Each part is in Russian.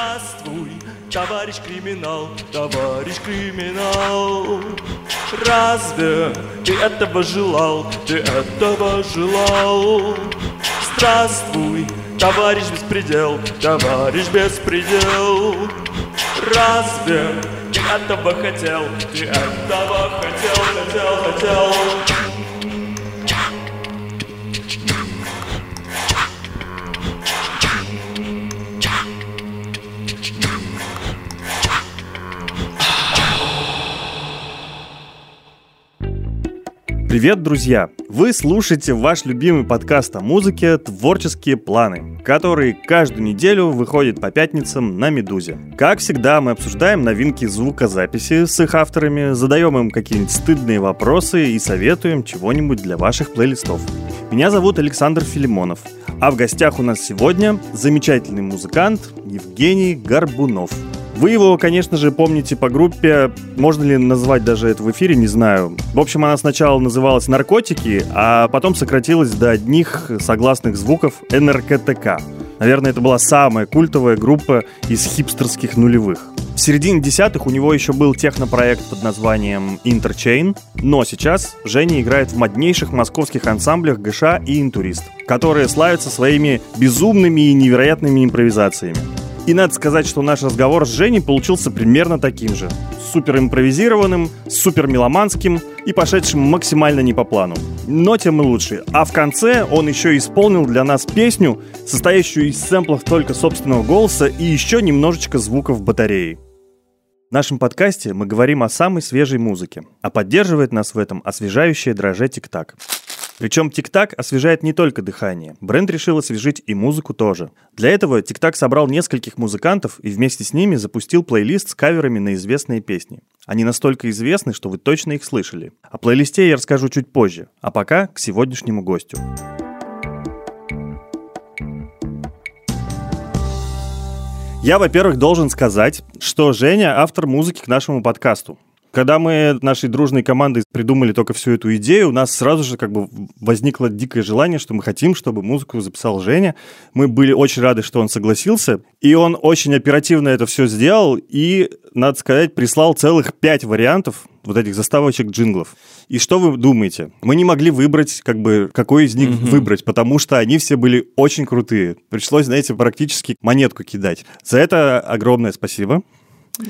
Здравствуй, товарищ криминал, товарищ криминал. Разве ты этого желал, ты этого желал? Здравствуй, товарищ беспредел, товарищ беспредел. Разве ты этого хотел, ты этого хотел, хотел, хотел? Привет, друзья! Вы слушаете ваш любимый подкаст о музыке «Творческие планы», который каждую неделю выходит по пятницам на «Медузе». Как всегда, мы обсуждаем новинки звукозаписи с их авторами, задаем им какие-нибудь стыдные вопросы и советуем чего-нибудь для ваших плейлистов. Меня зовут Александр Филимонов, а в гостях у нас сегодня замечательный музыкант Евгений Горбунов – вы его, конечно же, помните по группе, можно ли назвать даже это в эфире, не знаю. В общем, она сначала называлась «Наркотики», а потом сократилась до одних согласных звуков НРКТК. Наверное, это была самая культовая группа из хипстерских нулевых. В середине десятых у него еще был технопроект под названием Interchain, но сейчас Женя играет в моднейших московских ансамблях ГШ и Интурист, которые славятся своими безумными и невероятными импровизациями. И надо сказать, что наш разговор с Женей получился примерно таким же. Супер импровизированным, супер меломанским и пошедшим максимально не по плану. Но тем и лучше. А в конце он еще исполнил для нас песню, состоящую из сэмплов только собственного голоса и еще немножечко звуков батареи. В нашем подкасте мы говорим о самой свежей музыке, а поддерживает нас в этом освежающее дроже тик-так. Причем TikTok освежает не только дыхание. Бренд решил освежить и музыку тоже. Для этого TikTok собрал нескольких музыкантов и вместе с ними запустил плейлист с каверами на известные песни. Они настолько известны, что вы точно их слышали. О плейлисте я расскажу чуть позже, а пока к сегодняшнему гостю. Я, во-первых, должен сказать, что Женя автор музыки к нашему подкасту. Когда мы нашей дружной командой придумали только всю эту идею, у нас сразу же как бы возникло дикое желание, что мы хотим, чтобы музыку записал Женя. Мы были очень рады, что он согласился. И он очень оперативно это все сделал и, надо сказать, прислал целых пять вариантов вот этих заставочек джинглов. И что вы думаете? Мы не могли выбрать, как бы, какой из них mm-hmm. выбрать, потому что они все были очень крутые. Пришлось, знаете, практически монетку кидать. За это огромное спасибо.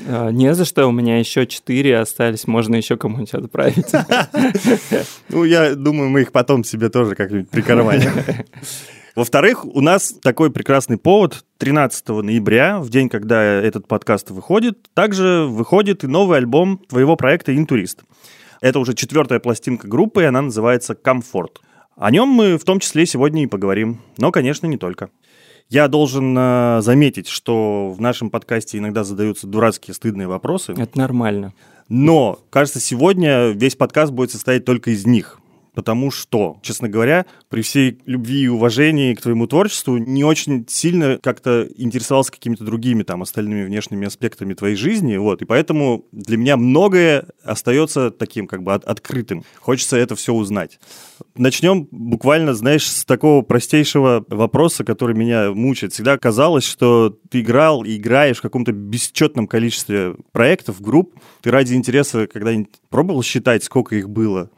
А, не за что, у меня еще четыре остались, можно еще кому-нибудь отправить. Ну, я думаю, мы их потом себе тоже как-нибудь прикарманим. Во-вторых, у нас такой прекрасный повод. 13 ноября, в день, когда этот подкаст выходит, также выходит и новый альбом твоего проекта «Интурист». Это уже четвертая пластинка группы, и она называется «Комфорт». О нем мы в том числе сегодня и поговорим. Но, конечно, не только. Я должен э, заметить, что в нашем подкасте иногда задаются дурацкие стыдные вопросы. Это нормально. Но, кажется, сегодня весь подкаст будет состоять только из них потому что, честно говоря, при всей любви и уважении к твоему творчеству не очень сильно как-то интересовался какими-то другими там остальными внешними аспектами твоей жизни, вот, и поэтому для меня многое остается таким как бы от открытым. Хочется это все узнать. Начнем буквально, знаешь, с такого простейшего вопроса, который меня мучает. Всегда казалось, что ты играл и играешь в каком-то бесчетном количестве проектов, групп. Ты ради интереса когда-нибудь пробовал считать, сколько их было?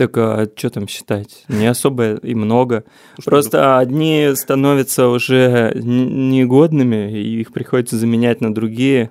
Так а что там считать? Не особо и много. Что Просто это? одни становятся уже негодными, и их приходится заменять на другие.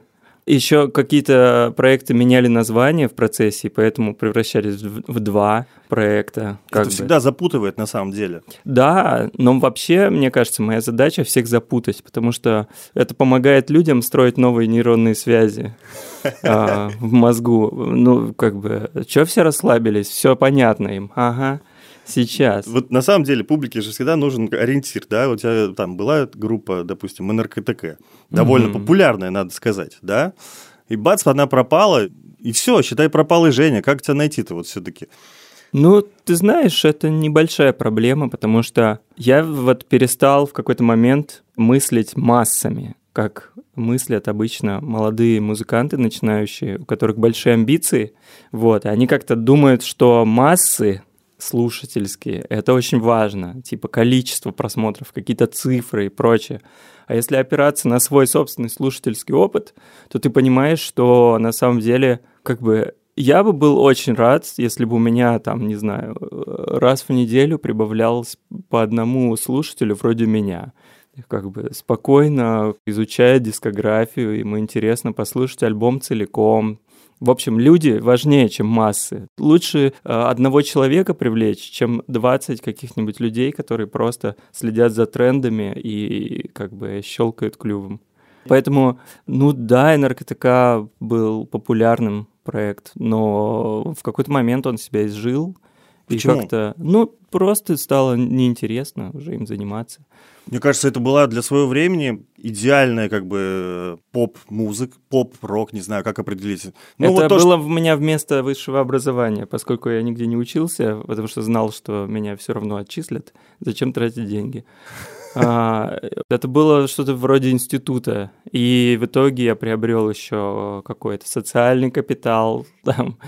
Еще какие-то проекты меняли название в процессе, и поэтому превращались в, в два проекта. Это бы. всегда запутывает на самом деле. Да, но вообще, мне кажется, моя задача всех запутать, потому что это помогает людям строить новые нейронные связи а, в мозгу. Ну, как бы, что все расслабились, все понятно им. Ага сейчас. Вот на самом деле публике же всегда нужен ориентир, да? У тебя там была группа, допустим, НРКТК, довольно mm-hmm. популярная, надо сказать, да? И бац, она пропала, и все, считай, пропал и Женя. Как тебя найти-то вот все-таки? Ну, ты знаешь, это небольшая проблема, потому что я вот перестал в какой-то момент мыслить массами, как мыслят обычно молодые музыканты начинающие, у которых большие амбиции, вот, они как-то думают, что массы слушательские. Это очень важно. Типа количество просмотров, какие-то цифры и прочее. А если опираться на свой собственный слушательский опыт, то ты понимаешь, что на самом деле как бы я бы был очень рад, если бы у меня там, не знаю, раз в неделю прибавлялось по одному слушателю вроде меня как бы спокойно изучая дискографию, ему интересно послушать альбом целиком, в общем, люди важнее, чем массы. Лучше э, одного человека привлечь, чем 20 каких-нибудь людей, которые просто следят за трендами и как бы щелкают клювом. Поэтому, ну да, НРКТК был популярным проект, но в какой-то момент он себя изжил. Почему? И как-то, ну, просто стало неинтересно уже им заниматься. Мне кажется, это была для своего времени идеальная как бы поп-музыка, поп-рок, не знаю, как определить. Ну, это вот было что... у меня вместо высшего образования, поскольку я нигде не учился, потому что знал, что меня все равно отчислят. Зачем тратить деньги? А, это было что-то вроде института, и в итоге я приобрел еще какой-то социальный капитал, там,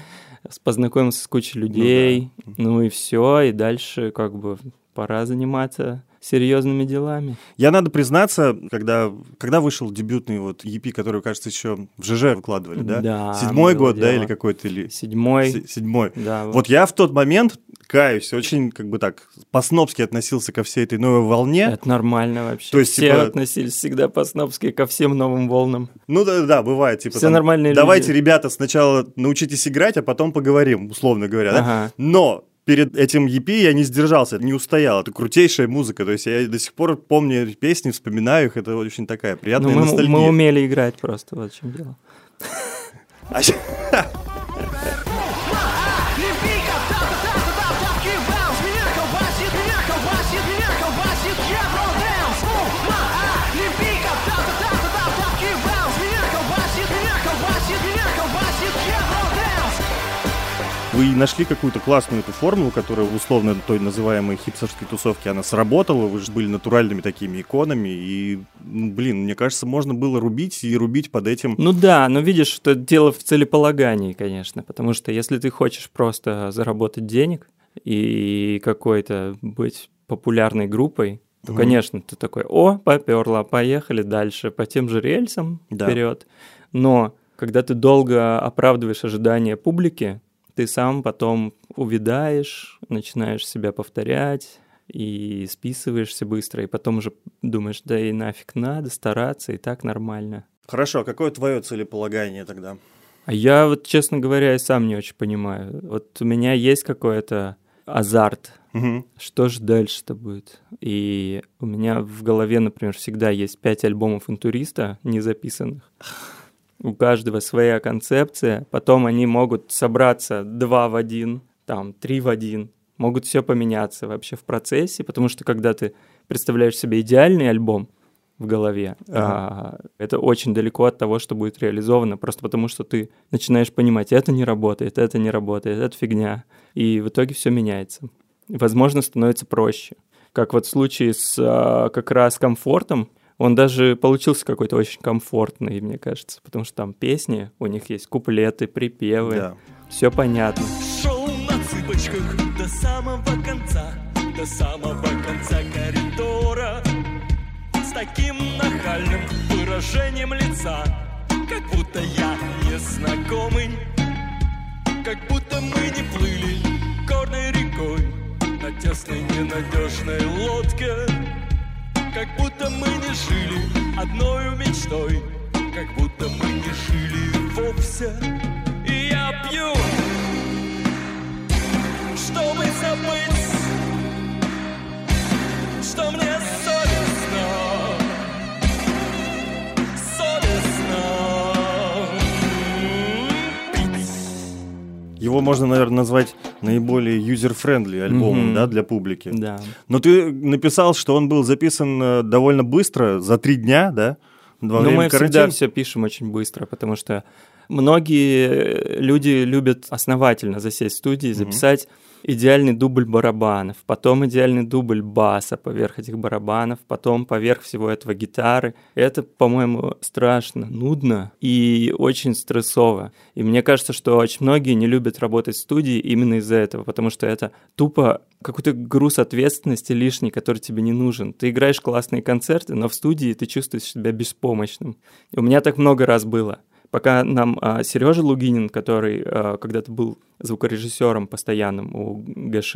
познакомился с кучей людей, ну, да. ну и все, и дальше как бы пора заниматься серьезными делами. Я надо признаться, когда, когда вышел дебютный вот EP, который, кажется, еще в ЖЖ выкладывали, да? Да. Седьмой год, дело. да, или какой-то? Или... Седьмой. седьмой. Да. Вот. вот я в тот момент, каюсь, очень как бы так по-снобски относился ко всей этой новой волне. Это нормально вообще. То есть, Все типа... относились всегда по-снобски ко всем новым волнам. Ну да, да, бывает. Типа, Все там, нормальные Давайте, люди. ребята, сначала научитесь играть, а потом поговорим, условно говоря. Ага. Да? Но перед этим EP я не сдержался, не устоял. Это крутейшая музыка. То есть я до сих пор помню песни, вспоминаю их. Это очень такая приятная ну, мы, ностальгия. Мы умели играть просто, вот в чем дело. Вы нашли какую-то классную эту формулу, которая условно той называемой хипстерской тусовке, она сработала, вы же были натуральными такими иконами, и, ну, блин, мне кажется, можно было рубить и рубить под этим. Ну да, но видишь, что дело в целеполагании, конечно, потому что если ты хочешь просто заработать денег и какой-то быть популярной группой, то, конечно, ты такой, о, поперла, поехали дальше по тем же рельсам да. вперед. Но когда ты долго оправдываешь ожидания публики, ты сам потом увидаешь, начинаешь себя повторять и списываешься быстро, и потом уже думаешь, да и нафиг надо стараться, и так нормально. Хорошо, а какое твое целеполагание тогда? А я вот, честно говоря, и сам не очень понимаю. Вот у меня есть какой-то азарт. Угу. Что же дальше-то будет? И у меня в голове, например, всегда есть пять альбомов интуриста незаписанных у каждого своя концепция, потом они могут собраться два в один, там, три в один, могут все поменяться вообще в процессе, потому что когда ты представляешь себе идеальный альбом в голове, ага. а, это очень далеко от того, что будет реализовано, просто потому что ты начинаешь понимать, это не работает, это не работает, это фигня, и в итоге все меняется. Возможно, становится проще. Как вот в случае с а, как раз комфортом, он даже получился какой-то очень комфортный, мне кажется, потому что там песни, у них есть куплеты, припевы, да. все понятно. Шел на цыпочках до самого конца, до самого конца коридора, с таким нахальным выражением лица, как будто я незнакомый, как будто мы не плыли горной рекой на тесной ненадежной лодке. Как будто мы не жили одной мечтой. Как будто мы не жили вовсе. И я пью, чтобы забыть Что мне совестно Его можно, наверное, назвать наиболее user-friendly альбомом, mm-hmm. да, для публики. Да. Но ты написал, что он был записан э, довольно быстро, за три дня, да? Во ну, мы карантина. всегда все пишем очень быстро, потому что Многие люди любят основательно засесть в студии, записать идеальный дубль барабанов, потом идеальный дубль баса поверх этих барабанов, потом поверх всего этого гитары. Это, по-моему, страшно, нудно и очень стрессово. И мне кажется, что очень многие не любят работать в студии именно из-за этого, потому что это тупо какой-то груз ответственности лишний, который тебе не нужен. Ты играешь классные концерты, но в студии ты чувствуешь себя беспомощным. И у меня так много раз было пока нам а, Сережа Лугинин, который а, когда-то был звукорежиссером постоянным у ГШ,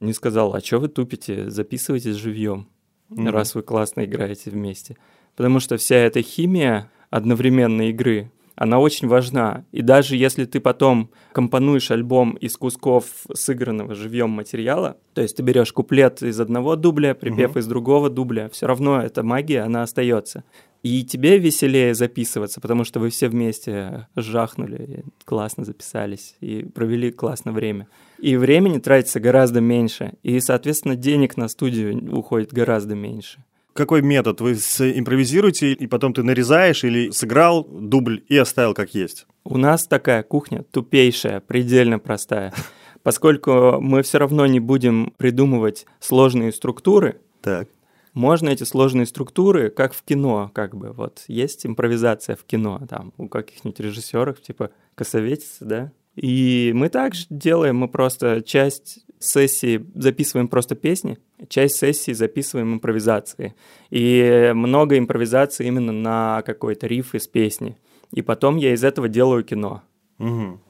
не сказал, а что вы тупите, записывайтесь живьем, mm-hmm. раз вы классно играете вместе. Потому что вся эта химия одновременной игры, она очень важна. И даже если ты потом компонуешь альбом из кусков сыгранного живьем материала, то есть ты берешь куплет из одного дубля, припев угу. из другого дубля, все равно эта магия, она остается. И тебе веселее записываться, потому что вы все вместе жахнули, классно записались и провели классное время. И времени тратится гораздо меньше, и, соответственно, денег на студию уходит гораздо меньше. Какой метод? Вы импровизируете, и потом ты нарезаешь или сыграл дубль и оставил как есть? У нас такая кухня тупейшая, предельно простая. Поскольку мы все равно не будем придумывать сложные структуры, так можно эти сложные структуры, как в кино, как бы, вот, есть импровизация в кино, там, у каких-нибудь режиссеров, типа Косоветец, да, и мы также делаем, мы просто часть сессии записываем просто песни, часть сессии записываем импровизации. И много импровизации именно на какой-то риф из песни. И потом я из этого делаю кино. Угу.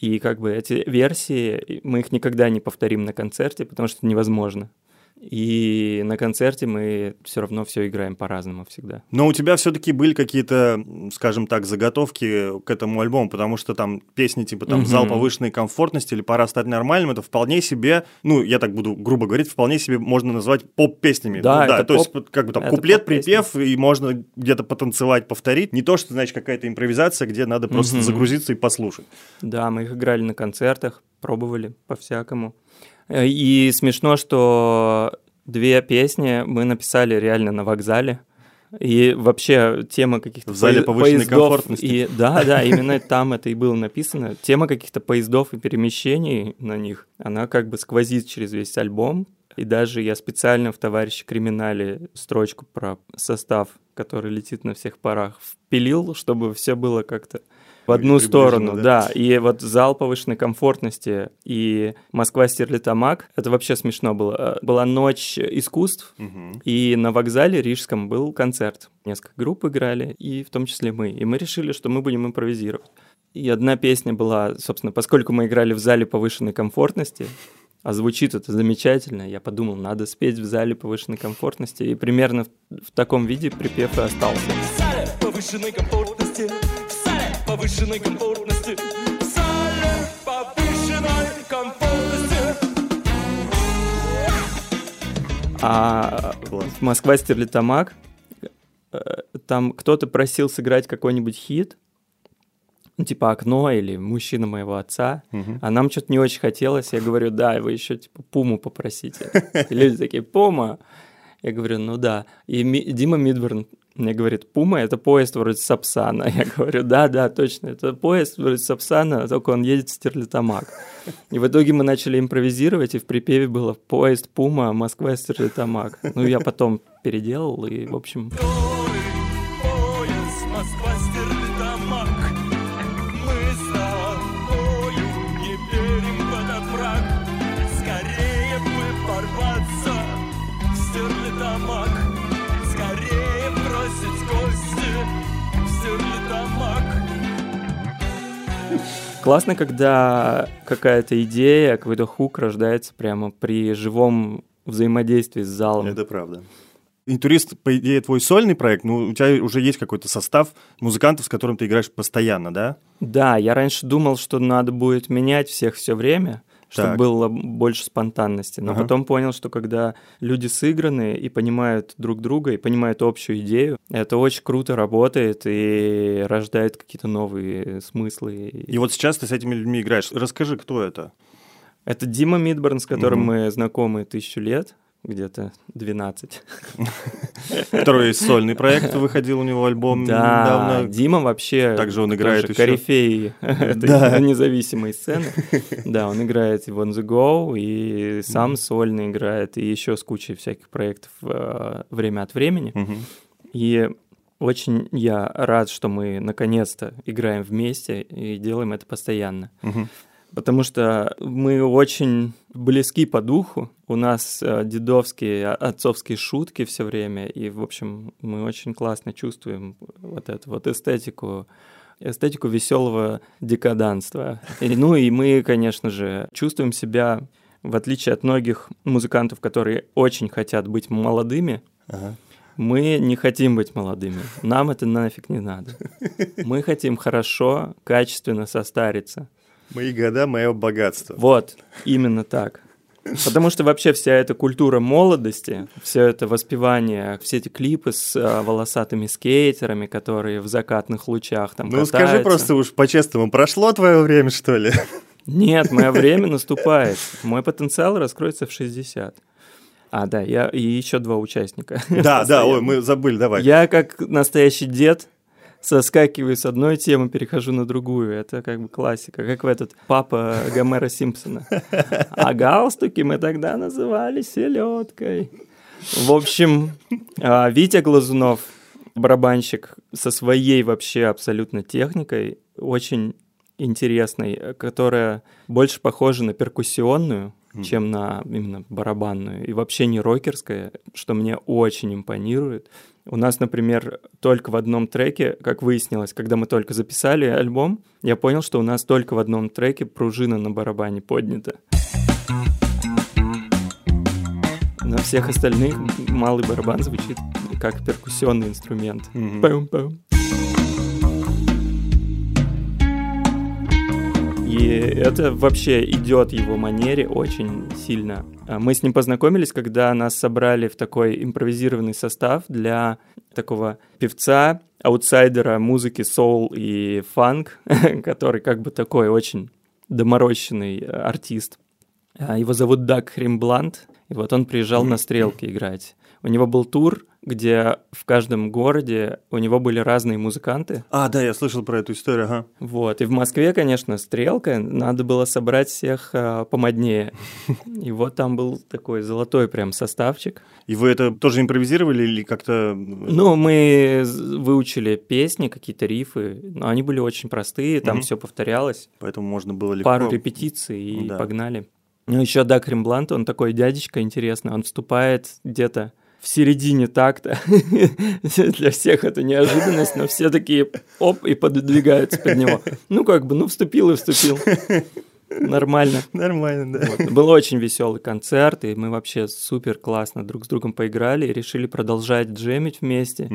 И как бы эти версии, мы их никогда не повторим на концерте, потому что это невозможно. И на концерте мы все равно все играем по-разному всегда. Но у тебя все-таки были какие-то, скажем так, заготовки к этому альбому, потому что там песни типа там «Зал повышенной комфортности» или «Пора стать нормальным» — это вполне себе, ну, я так буду грубо говорить, вполне себе можно назвать поп-песнями. Да, ну, да то поп, есть как бы там куплет, припев, и можно где-то потанцевать, повторить. Не то, что, значит, какая-то импровизация, где надо просто угу. загрузиться и послушать. Да, мы их играли на концертах, пробовали по-всякому. Э, и смешно, что две песни мы написали реально на вокзале. И вообще тема каких-то в зале повышенной поездов комфортности. И, да, да, именно там это и было написано. Тема каких-то поездов и перемещений на них, она как бы сквозит через весь альбом. И даже я специально в «Товарище криминале» строчку про состав, который летит на всех парах, впилил, чтобы все было как-то в одну сторону, да. да. И вот зал повышенной комфортности и Москва Стерлитамак, это вообще смешно было. Была ночь искусств, угу. и на вокзале Рижском был концерт. Несколько групп играли, и в том числе мы. И мы решили, что мы будем импровизировать. И одна песня была, собственно, поскольку мы играли в зале повышенной комфортности, а звучит это замечательно, я подумал, надо спеть в зале повышенной комфортности, и примерно в, в таком виде припев и остался. В зале повышенной комфортности повышенной комфортности. В зале повышенной комфортности. А в Москва Стерлитамак э, там кто-то просил сыграть какой-нибудь хит, ну, типа «Окно» или «Мужчина моего отца», угу. а нам что-то не очень хотелось. Я говорю, да, вы еще типа «Пуму» попросите. И люди такие «Пума». Я говорю, ну да. И Дима Мидберн мне говорит, Пума — это поезд вроде Сапсана. Я говорю, да-да, точно, это поезд вроде Сапсана, только он едет в Стерлитамак. И в итоге мы начали импровизировать, и в припеве было «Поезд Пума, Москва, Стерлитамак». Ну, я потом переделал, и, в общем... Классно, когда какая-то идея, какой-то хук рождается прямо при живом взаимодействии с залом. Это правда. Интурист, по идее, твой сольный проект, ну, у тебя уже есть какой-то состав музыкантов, с которым ты играешь постоянно, да? Да, я раньше думал, что надо будет менять всех все время, чтобы так. было больше спонтанности. Но ага. потом понял, что когда люди сыграны и понимают друг друга, и понимают общую идею, это очень круто работает и рождает какие-то новые смыслы. И вот сейчас ты с этими людьми играешь. Расскажи, кто это? Это Дима Мидборн, с которым угу. мы знакомы тысячу лет. Где-то 12. Второй сольный проект выходил у него альбом Да, недавно. Дима вообще Также он играет тоже еще. корифей этой Да. независимой сцены. Да, он играет в On The Go, и сам сольно играет, и еще с кучей всяких проектов э, время от времени. Мгм. И очень я рад, что мы наконец-то играем вместе и делаем это постоянно. Мгм. Потому что мы очень близки по духу. У нас э, дедовские, а- отцовские шутки все время. И, в общем, мы очень классно чувствуем вот эту вот эстетику эстетику веселого декаданства. И, ну и мы, конечно же, чувствуем себя, в отличие от многих музыкантов, которые очень хотят быть молодыми, Ага. мы не хотим быть молодыми. Нам это нафиг не надо. Мы хотим хорошо, качественно состариться. Мои года, мое богатство. Вот, именно так. Потому что вообще вся эта культура молодости, все это воспевание, все эти клипы с а, волосатыми скейтерами, которые в закатных лучах там Ну скажи катаются. просто уж по-честному, прошло твое время, что ли? Нет, мое время наступает. Мой потенциал раскроется в 60. А, да, я и еще два участника. Да, да, ой, мы забыли, давай. Я как настоящий дед соскакиваю с одной темы, перехожу на другую. Это как бы классика, как в этот папа Гомера Симпсона. А галстуки мы тогда называли селедкой. В общем, а, Витя Глазунов, барабанщик со своей вообще абсолютно техникой, очень интересной, которая больше похожа на перкуссионную, чем на именно барабанную, и вообще не рокерская, что мне очень импонирует. У нас, например, только в одном треке, как выяснилось, когда мы только записали альбом, я понял, что у нас только в одном треке пружина на барабане поднята. На всех остальных малый барабан звучит как перкуссионный инструмент. Пэм-пэм. И это вообще идет его манере очень сильно. А Мы с ним познакомились, когда нас собрали в такой импровизированный состав для такого певца, аутсайдера музыки соул и фанк, который как бы такой очень доморощенный э, артист. А, Его зовут Даг Хримбланд, и вот он приезжал на стрелки играть. У него был тур, где в каждом городе у него были разные музыканты. А, да, я слышал про эту историю, ага. Вот. И в Москве, конечно, стрелка. Надо было собрать всех а, помоднее. И вот там был такой золотой прям составчик. И вы это тоже импровизировали или как-то... Ну, мы выучили песни, какие-то рифы, но они были очень простые, там все повторялось. Поэтому можно было легко... Пару репетиций и да. погнали. Ну, еще Дак Римблант, он такой дядечка интересный, он вступает где-то в середине такта. Для всех это неожиданность, но все такие оп, и подвигаются под него. Ну, как бы, ну, вступил и вступил. Нормально. Нормально, да. Вот. Был очень веселый концерт, и мы вообще супер классно друг с другом поиграли и решили продолжать джемить вместе.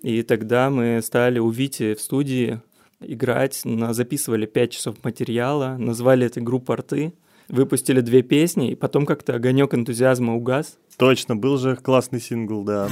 И тогда мы стали у Вити в студии играть, на- записывали 5 часов материала, назвали это группа «Арты», выпустили две песни, и потом как-то огонек энтузиазма угас. Точно, был же классный сингл, да.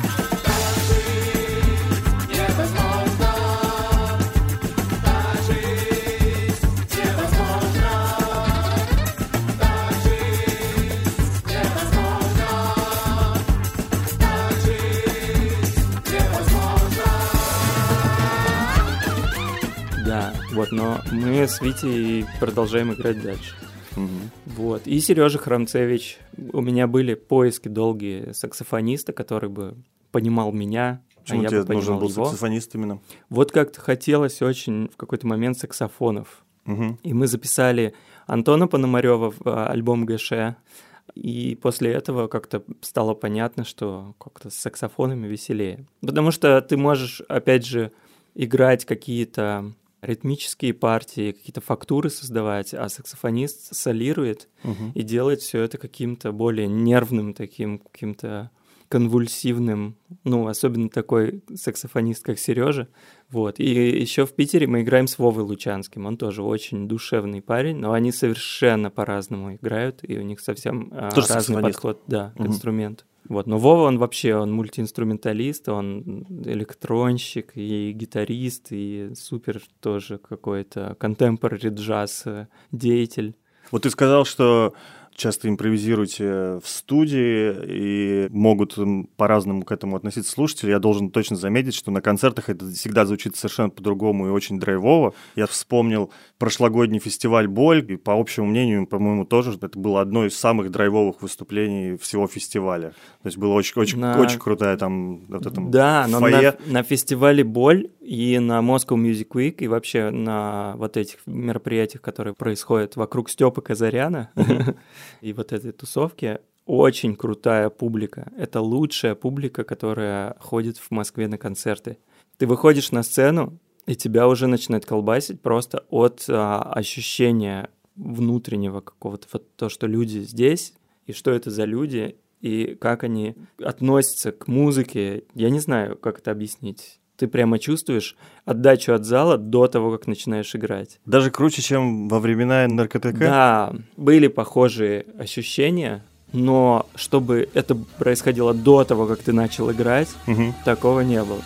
Да, вот, но мы с Витей продолжаем играть дальше. Мгм. Вот. И Сережа Храмцевич. У меня были поиски долгие саксофониста, который бы понимал меня, Почему а тебе нужен был его. саксофонист именно? Вот как-то хотелось очень в какой-то момент саксофонов. Мгм. И мы записали Антона Пономарева в а, альбом ГШ. И после этого как-то стало понятно, что как-то с саксофонами веселее. Потому что ты можешь, опять же, играть какие-то ритмические партии, какие-то фактуры создавать, а саксофонист солирует Мгм. и делает все это каким-то более нервным, таким каким-то конвульсивным, ну, особенно такой саксофонист, как Сережа. Вот. И еще в Питере мы играем с Вовой Лучанским. Он тоже очень душевный парень, но они совершенно по-разному играют, и у них совсем а, Тоже разный подход да, к Мгм. инструменту. Вот. Но Вова, он вообще, он мультиинструменталист, он электронщик и гитарист, и супер тоже какой-то contemporary джаз э, деятель. Вот ты сказал, что часто импровизируете в студии и могут по-разному к этому относиться слушатели. Я должен точно заметить, что на концертах это всегда звучит совершенно по-другому и очень драйвово. Я вспомнил прошлогодний фестиваль «Боль», и по общему мнению, по-моему, тоже это было одно из самых драйвовых выступлений всего фестиваля. То есть было очень, очень, на... очень крутая там вот этом Да, но на, на фестивале «Боль» и на Moscow Music Week, и вообще на вот этих мероприятиях, которые происходят вокруг Степы Казаряна, и вот этой тусовки, очень крутая публика. Это лучшая публика, которая ходит в Москве на концерты. Ты выходишь на сцену, и тебя уже начинает колбасить просто от а, ощущения внутреннего какого-то, вот то, что люди здесь, и что это за люди, и как они относятся к музыке. Я не знаю, как это объяснить. Ты прямо чувствуешь отдачу от зала до того, как начинаешь играть. Даже круче, чем во времена НРКТК? Да, были похожие ощущения, но чтобы это происходило до того, как ты начал играть, угу. такого не было.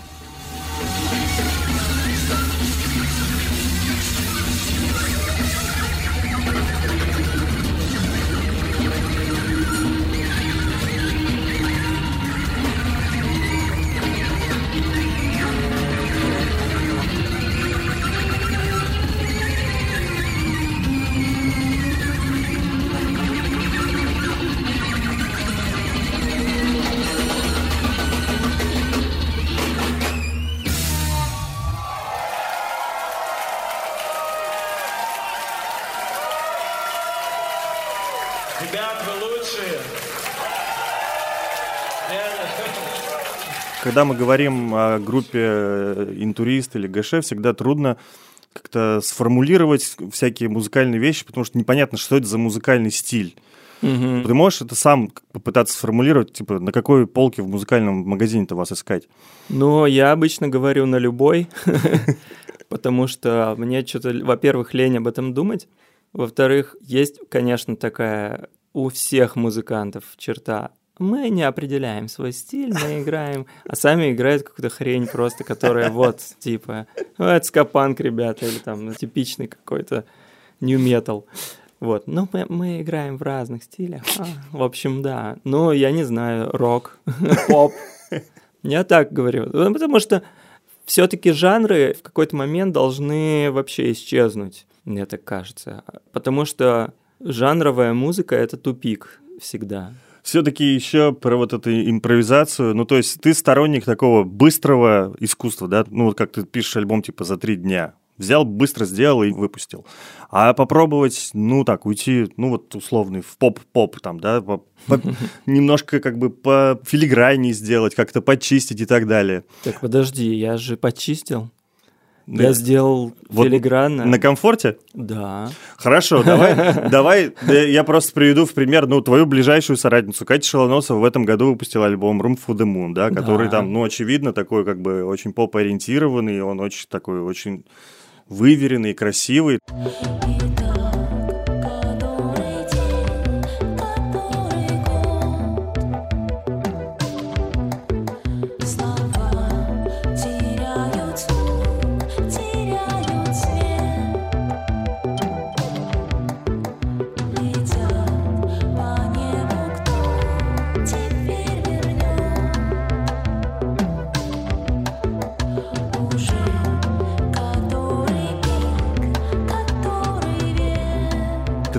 Когда мы говорим о группе э, интурист или ГШ, всегда трудно как-то сформулировать всякие музыкальные вещи, потому что непонятно, что это за музыкальный стиль. Угу. Ты можешь это сам попытаться сформулировать, типа, на какой полке в музыкальном магазине-то вас искать? Ну, я обычно говорю на любой, потому что мне что-то, во-первых, лень об этом думать, во-вторых, есть, конечно, такая у всех музыкантов черта мы не определяем свой стиль, мы играем, а сами играют какую-то хрень просто, которая вот, типа, ну, это скапанк, ребята, или там ну, типичный какой-то new metal. Вот, но мы, мы играем в разных стилях. А, в общем, да. Ну, я не знаю, рок, поп. Я так говорю. Ну, потому что все-таки жанры в какой-то момент должны вообще исчезнуть, мне так кажется. Потому что жанровая музыка — это тупик всегда все-таки еще про вот эту импровизацию. Ну, то есть ты сторонник такого быстрого искусства, да? Ну, вот как ты пишешь альбом типа за три дня. Взял, быстро сделал и выпустил. А попробовать, ну так, уйти, ну вот условный, в поп-поп там, да, по, по, немножко как бы по филиграннее сделать, как-то почистить и так далее. Так подожди, я же почистил. Я сделал вот филигранно. На комфорте? Да. Хорошо, давай, давай, я просто приведу в пример, ну, твою ближайшую соратницу. Катя Шелоносова в этом году выпустила альбом Room for the Moon, да, который да. там, ну, очевидно, такой как бы очень поп-ориентированный, он очень такой, очень выверенный, красивый.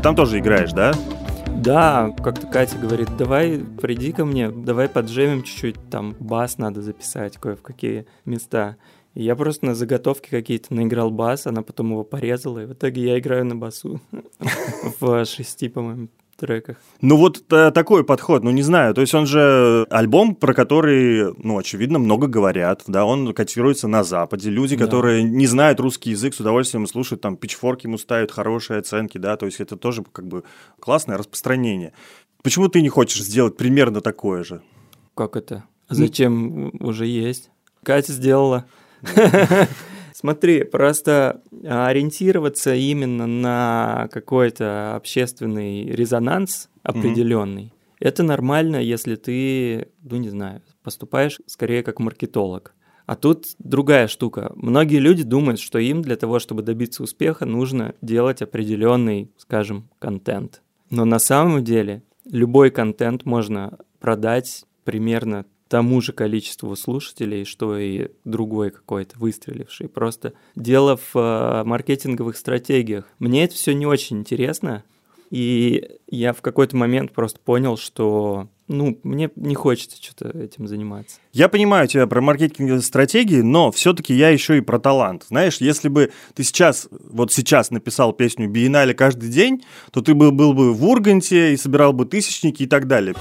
Там тоже играешь, да? Да, как-то Катя говорит, давай приди ко мне, давай поджемим чуть-чуть, там бас надо записать кое в какие места. И я просто на заготовке какие-то наиграл бас, она потом его порезала, и в итоге я играю на басу в шести, по-моему, треках. Ну вот э, такой подход, ну не знаю, то есть он же альбом, про который, ну очевидно, много говорят, да, он котируется на Западе, люди, да. которые не знают русский язык, с удовольствием слушают, там, пичфорки ему ставят хорошие оценки, да, то есть это тоже как бы классное распространение. Почему ты не хочешь сделать примерно такое же? Как это? Зачем? Уже есть. Катя сделала. Смотри, просто ориентироваться именно на какой-то общественный резонанс определенный, mm это нормально, если ты, ну не знаю, поступаешь скорее как маркетолог. А тут другая штука. Многие люди думают, что им для того, чтобы добиться успеха, нужно делать определенный, скажем, контент. Но на самом деле любой контент можно продать примерно тому же количеству слушателей, что и другой какой-то выстреливший. Просто дело в э, маркетинговых стратегиях. Мне это все не очень интересно, и я в какой-то момент просто понял, что ну, мне не хочется что-то этим заниматься. Я понимаю тебя про маркетинговые стратегии, но все-таки я еще и про талант. Знаешь, если бы ты сейчас, вот сейчас написал песню «Биеннале каждый день», то ты был, был бы в Урганте и собирал бы тысячники и так далее.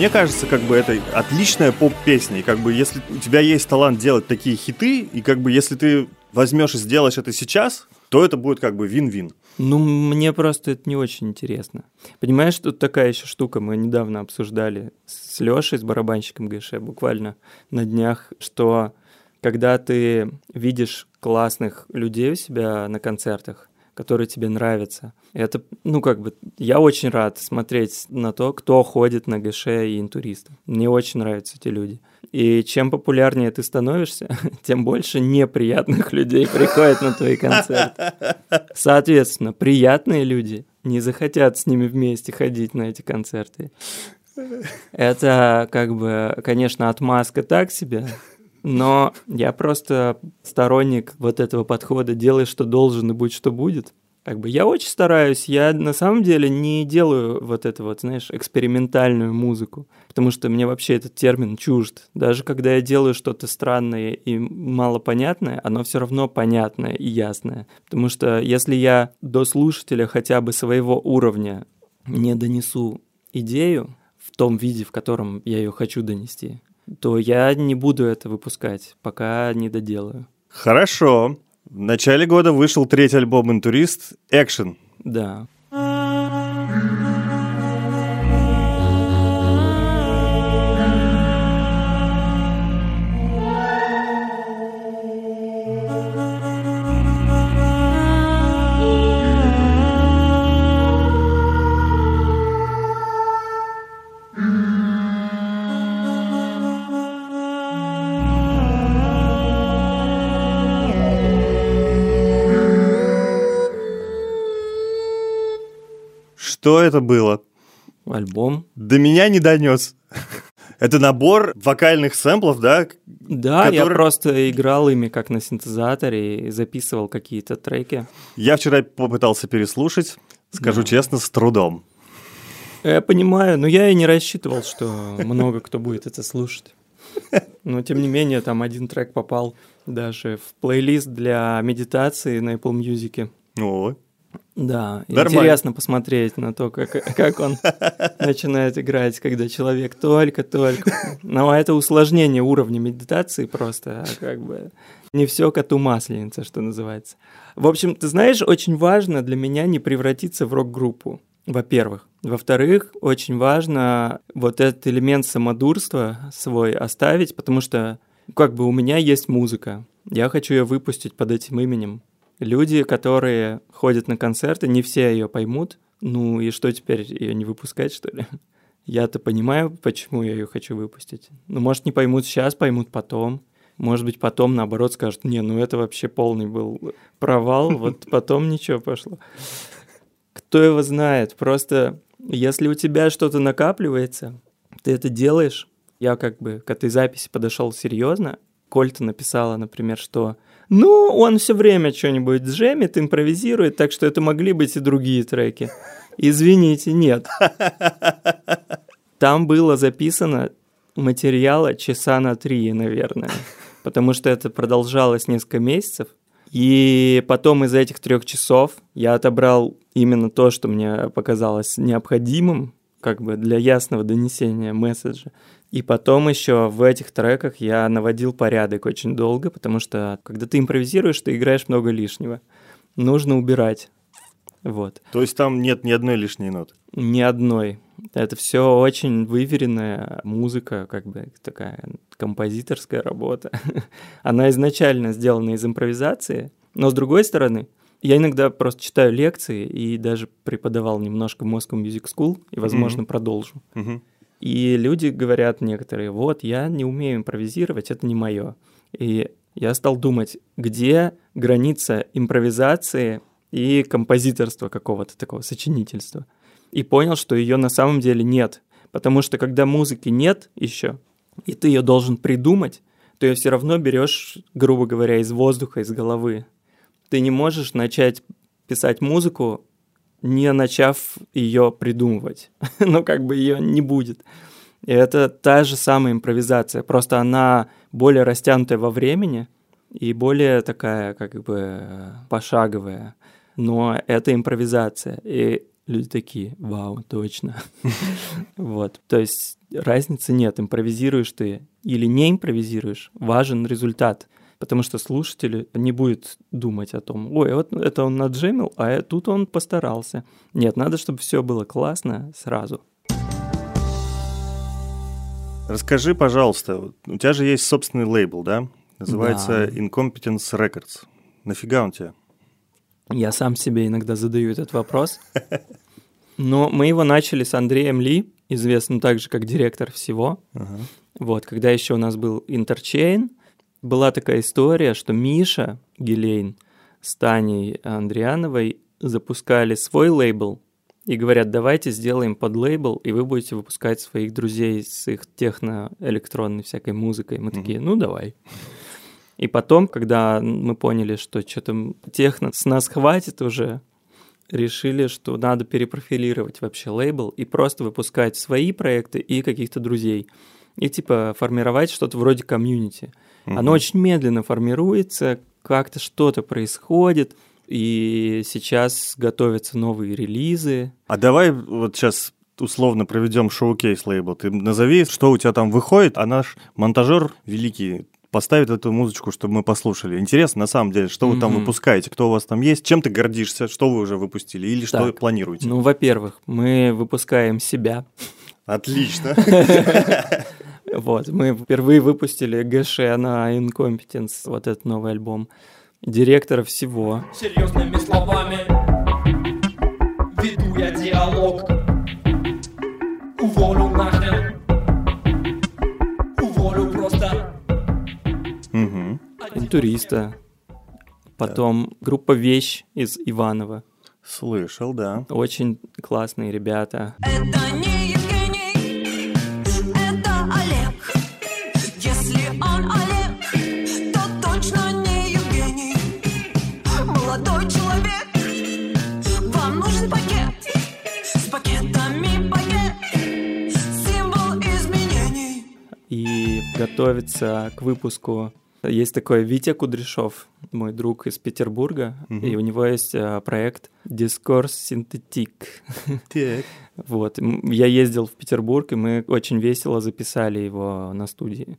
Мне кажется, как бы это отличная поп-песня. И как бы если у тебя есть талант делать такие хиты, и как бы если ты возьмешь и сделаешь это сейчас, то это будет как бы вин-вин. Ну, мне просто это не очень интересно. Понимаешь, тут такая еще штука, мы недавно обсуждали с Лешей, с барабанщиком ГШ, буквально на днях, что когда ты видишь классных людей у себя на концертах, которые тебе нравятся. Это, ну, как бы, я очень рад смотреть на то, кто ходит на ГШ и интуристов. Мне очень нравятся эти люди. И чем популярнее ты становишься, тем больше неприятных людей приходят на твои концерты. Соответственно, приятные люди не захотят с ними вместе ходить на эти концерты. Это, как бы, конечно, отмазка так себе, но я просто сторонник вот этого подхода «делай, что должен, и будь, что будет». Как бы я очень стараюсь, я на самом деле не делаю вот это вот, знаешь, экспериментальную музыку, потому что мне вообще этот термин чужд. Даже когда я делаю что-то странное и малопонятное, оно все равно понятное и ясное. Потому что если я до слушателя хотя бы своего уровня не донесу идею в том виде, в котором я ее хочу донести, то я не буду это выпускать, пока не доделаю. Хорошо. В начале года вышел третий альбом «Интурист» «Экшен». Да. Что это было? Альбом. До меня не донес. Это набор вокальных сэмплов, да? Да, который... я просто играл ими как на синтезаторе и записывал какие-то треки. Я вчера попытался переслушать, скажу да. честно, с трудом. Я понимаю, но я и не рассчитывал, что много кто будет это слушать. Но тем не менее, там один трек попал даже в плейлист для медитации на Apple Music. О, да, Нормально. интересно посмотреть на то, как, как он начинает играть, когда человек только-только... Но это усложнение уровня медитации просто, а как бы не все коту масленица, что называется. В общем, ты знаешь, очень важно для меня не превратиться в рок-группу, во-первых. Во-вторых, очень важно вот этот элемент самодурства свой оставить, потому что как бы у меня есть музыка, я хочу ее выпустить под этим именем. Люди, которые ходят на концерты, не все ее поймут. Ну и что теперь, ее не выпускать, что ли? Я-то понимаю, почему я ее хочу выпустить. Ну, может, не поймут сейчас, поймут потом. Может быть, потом, наоборот, скажут, не, ну это вообще полный был провал, вот потом ничего пошло. Кто его знает? Просто если у тебя что-то накапливается, ты это делаешь. Я как бы к этой записи подошел серьезно. Кольта написала, например, что ну, он все время что-нибудь джемит, импровизирует, так что это могли быть и другие треки. Извините, нет. Там было записано материала часа на три, наверное, потому что это продолжалось несколько месяцев. И потом из этих трех часов я отобрал именно то, что мне показалось необходимым, как бы для ясного донесения месседжа. И потом еще в этих треках я наводил порядок очень долго, потому что когда ты импровизируешь, ты играешь много лишнего. Нужно убирать. Вот. То есть там нет ни одной лишней ноты? Ни одной. Это все очень выверенная музыка, как бы такая композиторская работа. Она изначально сделана из импровизации, но с другой стороны, я иногда просто читаю лекции и даже преподавал немножко Moscow Music School и, возможно, mm-hmm. продолжу. Mm-hmm. И люди говорят некоторые, вот, я не умею импровизировать, это не мое. И я стал думать, где граница импровизации и композиторства какого-то такого сочинительства. И понял, что ее на самом деле нет. Потому что когда музыки нет еще, и ты ее должен придумать, то ее все равно берешь, грубо говоря, из воздуха, из головы. Ты не можешь начать писать музыку, не начав ее придумывать. ну, как бы ее не будет. И это та же самая импровизация, просто она более растянутая во времени и более такая, как бы, пошаговая. Но это импровизация. И люди такие, вау, точно. вот, то есть разницы нет, импровизируешь ты или не импровизируешь, важен результат. Потому что слушатель не будет думать о том, ой, вот это он наджемил, а тут он постарался. Нет, надо, чтобы все было классно сразу. Расскажи, пожалуйста, у тебя же есть собственный лейбл, да? Называется да. Incompetence Records. Нафига он тебе? Я сам себе иногда задаю этот вопрос. Но мы его начали с Андреем Ли, известным также как директор всего. Uh-huh. Вот, когда еще у нас был Интерчейн, была такая история, что Миша Гилейн с Таней Андриановой запускали свой лейбл и говорят, давайте сделаем под лейбл, и вы будете выпускать своих друзей с их техно-электронной всякой музыкой. Мы такие, ну давай. И потом, когда мы поняли, что что-то техно с нас хватит уже, решили, что надо перепрофилировать вообще лейбл и просто выпускать свои проекты и каких-то друзей. И типа формировать что-то вроде комьюнити. Угу. Оно очень медленно формируется, как-то что-то происходит, и сейчас готовятся новые релизы. А давай вот сейчас условно проведем шоу-кейс лейбл. Ты назови, что у тебя там выходит, а наш монтажер великий поставит эту музычку, чтобы мы послушали. Интересно, на самом деле, что mm-hmm. вы там выпускаете, кто у вас там есть, чем ты гордишься, что вы уже выпустили или так, что планируете? Ну, во-первых, мы выпускаем себя. Отлично. Вот, мы впервые выпустили ГШ на Incompetence, вот этот новый альбом. Директора всего. Серьезными словами веду я диалог. Уволю нахрен Интуриста. Потом группа «Вещь» из Иванова. Слышал, да. Очень классные ребята. Это не готовится к выпуску есть такой Витя Кудряшов, мой друг из Петербурга, угу. и у него есть а, проект Discourse Synthetic. Так. вот, я ездил в Петербург, и мы очень весело записали его на студии.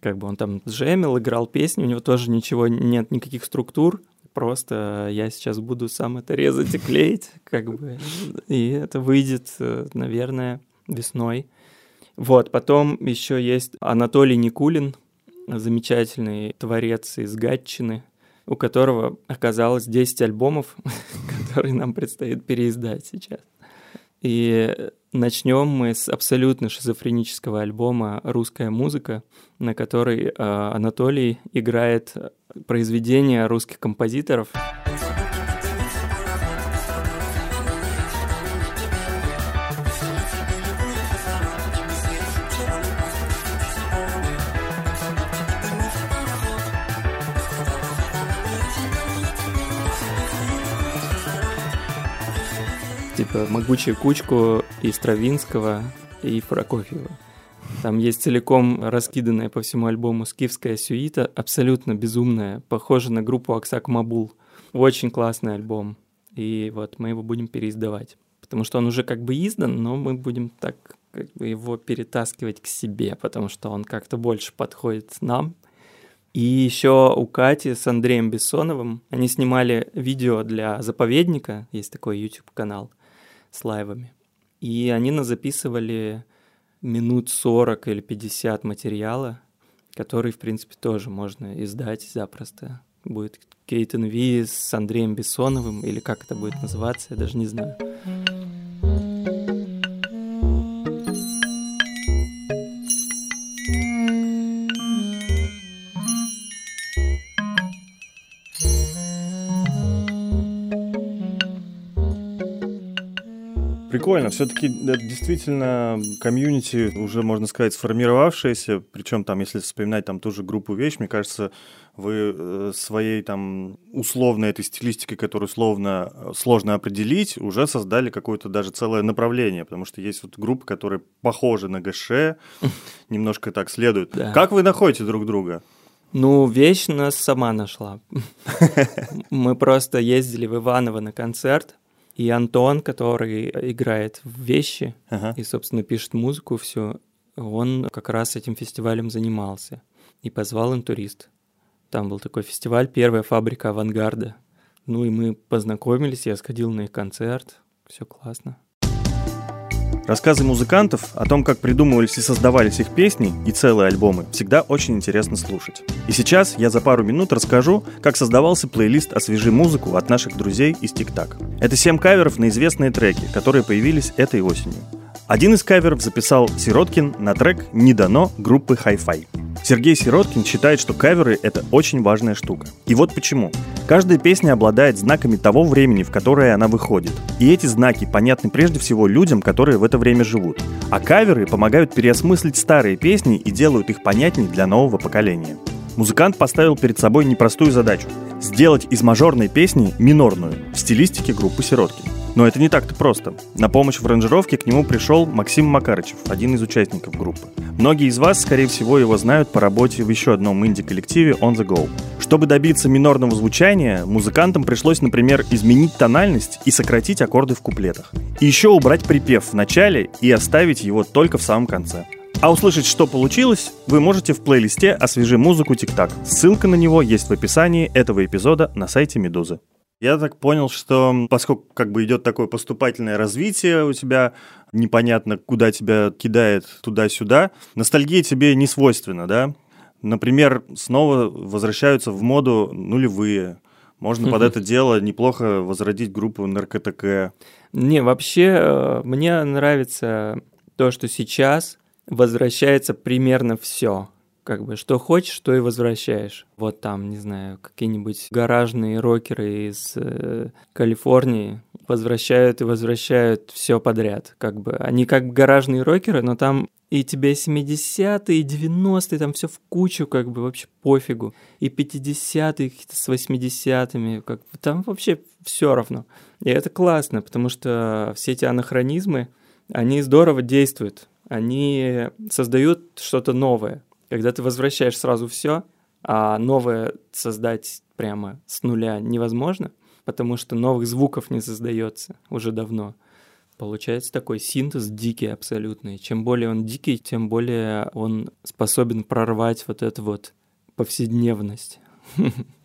Как бы он там джемил, играл песни, у него тоже ничего нет, никаких структур, просто я сейчас буду сам это резать и клеить, как бы, и это выйдет, э, наверное, весной. Вот, потом еще есть Анатолий Никулин, замечательный творец из Гатчины, у которого оказалось 10 альбомов, которые нам предстоит переиздать сейчас. И начнем мы с абсолютно шизофренического альбома «Русская музыка», на которой э, Анатолий играет произведения русских композиторов. Типа «Могучую кучку» и Стравинского, и Прокофьева. Там есть целиком раскиданная по всему альбому скифская сюита, абсолютно безумная, похожа на группу Аксак Мабул. Очень классный альбом. И вот мы его будем переиздавать. Потому что он уже как бы издан, но мы будем так как бы его перетаскивать к себе, потому что он как-то больше подходит нам. И еще у Кати с Андреем Бессоновым они снимали видео для заповедника, есть такой YouTube канал с лайвами. И они нас записывали минут 40 или 50 материала, который, в принципе, тоже можно издать запросто. Будет Кейтен Ви с Андреем Бессоновым, или как это будет называться, я даже не знаю. Прикольно, все-таки действительно комьюнити уже, можно сказать, сформировавшееся, причем там, если вспоминать там ту же группу «Вещь», мне кажется, вы э, своей там условной этой стилистикой, которую словно э, сложно определить, уже создали какое-то даже целое направление, потому что есть вот группы, которые похожи на ГШ, немножко так следуют. Да. Как вы находите друг друга? Ну, вещь нас сама нашла. Мы просто ездили в Иваново на концерт, и Антон, который играет в вещи Ага. и, собственно, пишет музыку всю, он как раз этим фестивалем занимался. И позвал интурист. Там был такой фестиваль «Первая фабрика авангарда». Ну и мы познакомились, я сходил на их концерт. Все классно. Рассказы музыкантов о том, как придумывались и создавались их песни и целые альбомы, всегда очень интересно слушать. И сейчас я за пару минут расскажу, как создавался плейлист «Освежи музыку» от наших друзей из ТикТак. Это 7 каверов на известные треки, которые появились этой осенью. Один из каверов записал Сироткин на трек «Не дано» группы Hi-Fi. Сергей Сироткин считает, что каверы — это очень важная штука. И вот почему. Каждая песня обладает знаками того времени, в которое она выходит. И эти знаки понятны прежде всего людям, которые в это время живут. А каверы помогают переосмыслить старые песни и делают их понятней для нового поколения. Музыкант поставил перед собой непростую задачу – сделать из мажорной песни минорную в стилистике группы Сироткин. Но это не так-то просто. На помощь в аранжировке к нему пришел Максим Макарычев, один из участников группы. Многие из вас, скорее всего, его знают по работе в еще одном инди-коллективе On The Go. Чтобы добиться минорного звучания, музыкантам пришлось, например, изменить тональность и сократить аккорды в куплетах. И еще убрать припев в начале и оставить его только в самом конце. А услышать, что получилось, вы можете в плейлисте «Освежи музыку ТикТак». Ссылка на него есть в описании этого эпизода на сайте Медузы. Я так понял, что поскольку как бы идет такое поступательное развитие у тебя, непонятно, куда тебя кидает туда-сюда, ностальгия тебе не свойственна, да? Например, снова возвращаются в моду нулевые. Можно под это дело неплохо возродить группу НРКТК. Не, вообще э, мне нравится то, что сейчас возвращается примерно все. Как бы что хочешь, то и возвращаешь. Вот там, не знаю, какие-нибудь гаражные рокеры из э, Калифорнии возвращают и возвращают все подряд. Как бы они как гаражные рокеры, но там и тебе 70-е, и 90-е, там все в кучу, как бы вообще пофигу. И 50-е какие-то с 80-ми, как бы там вообще все равно. И это классно, потому что все эти анахронизмы, они здорово действуют. Они создают что-то новое. Когда ты возвращаешь сразу все, а новое создать прямо с нуля невозможно, потому что новых звуков не создается уже давно. Получается такой синтез дикий абсолютный. Чем более он дикий, тем более он способен прорвать вот эту вот повседневность.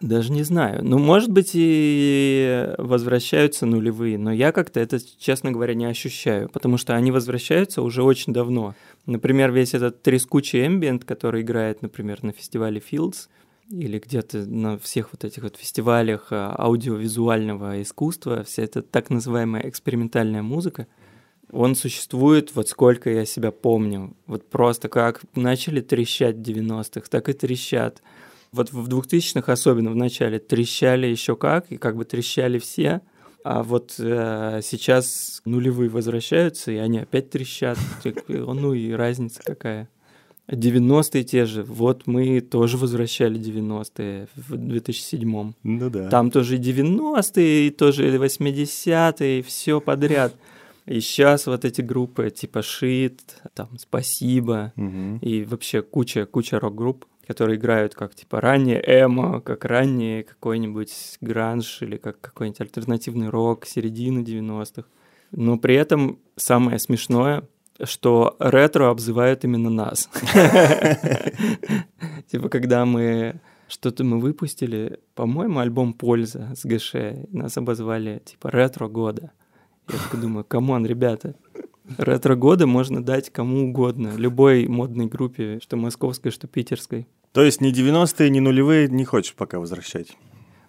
Даже не знаю. Ну, может быть, и возвращаются нулевые, но я как-то это, честно говоря, не ощущаю, потому что они возвращаются уже очень давно. Например, весь этот трескучий эмбиент, который играет, например, на фестивале Fields, или где-то на всех вот этих вот фестивалях а, аудиовизуального искусства, вся эта так называемая экспериментальная музыка, он существует вот сколько я себя помню. Вот просто как начали трещать в 90-х, так и трещат. Вот в 2000-х особенно в начале трещали еще как, и как бы трещали все. А вот э, сейчас нулевые возвращаются, и они опять трещат. Ну и разница какая. 90-е те же. Вот мы тоже возвращали 90-е в 2007-м. Ну да. Там тоже и 90-е, и тоже и 80-е, все подряд. И сейчас вот эти группы типа Шит, там Спасибо, Мгм. и вообще куча, куча рок-групп, которые играют как типа ранее эмо, как ранее какой-нибудь гранж или как какой-нибудь альтернативный рок середины 90-х. Но при этом самое смешное, что ретро обзывают именно нас. Типа, когда мы что-то мы выпустили, по-моему, альбом «Польза» с ГШ, нас обозвали, типа, ретро года. Я такой думаю, come on, ребята, ретро-годы можно дать кому угодно, любой модной группе, что московской, что питерской. То есть ни 90-е, ни нулевые не хочешь пока возвращать?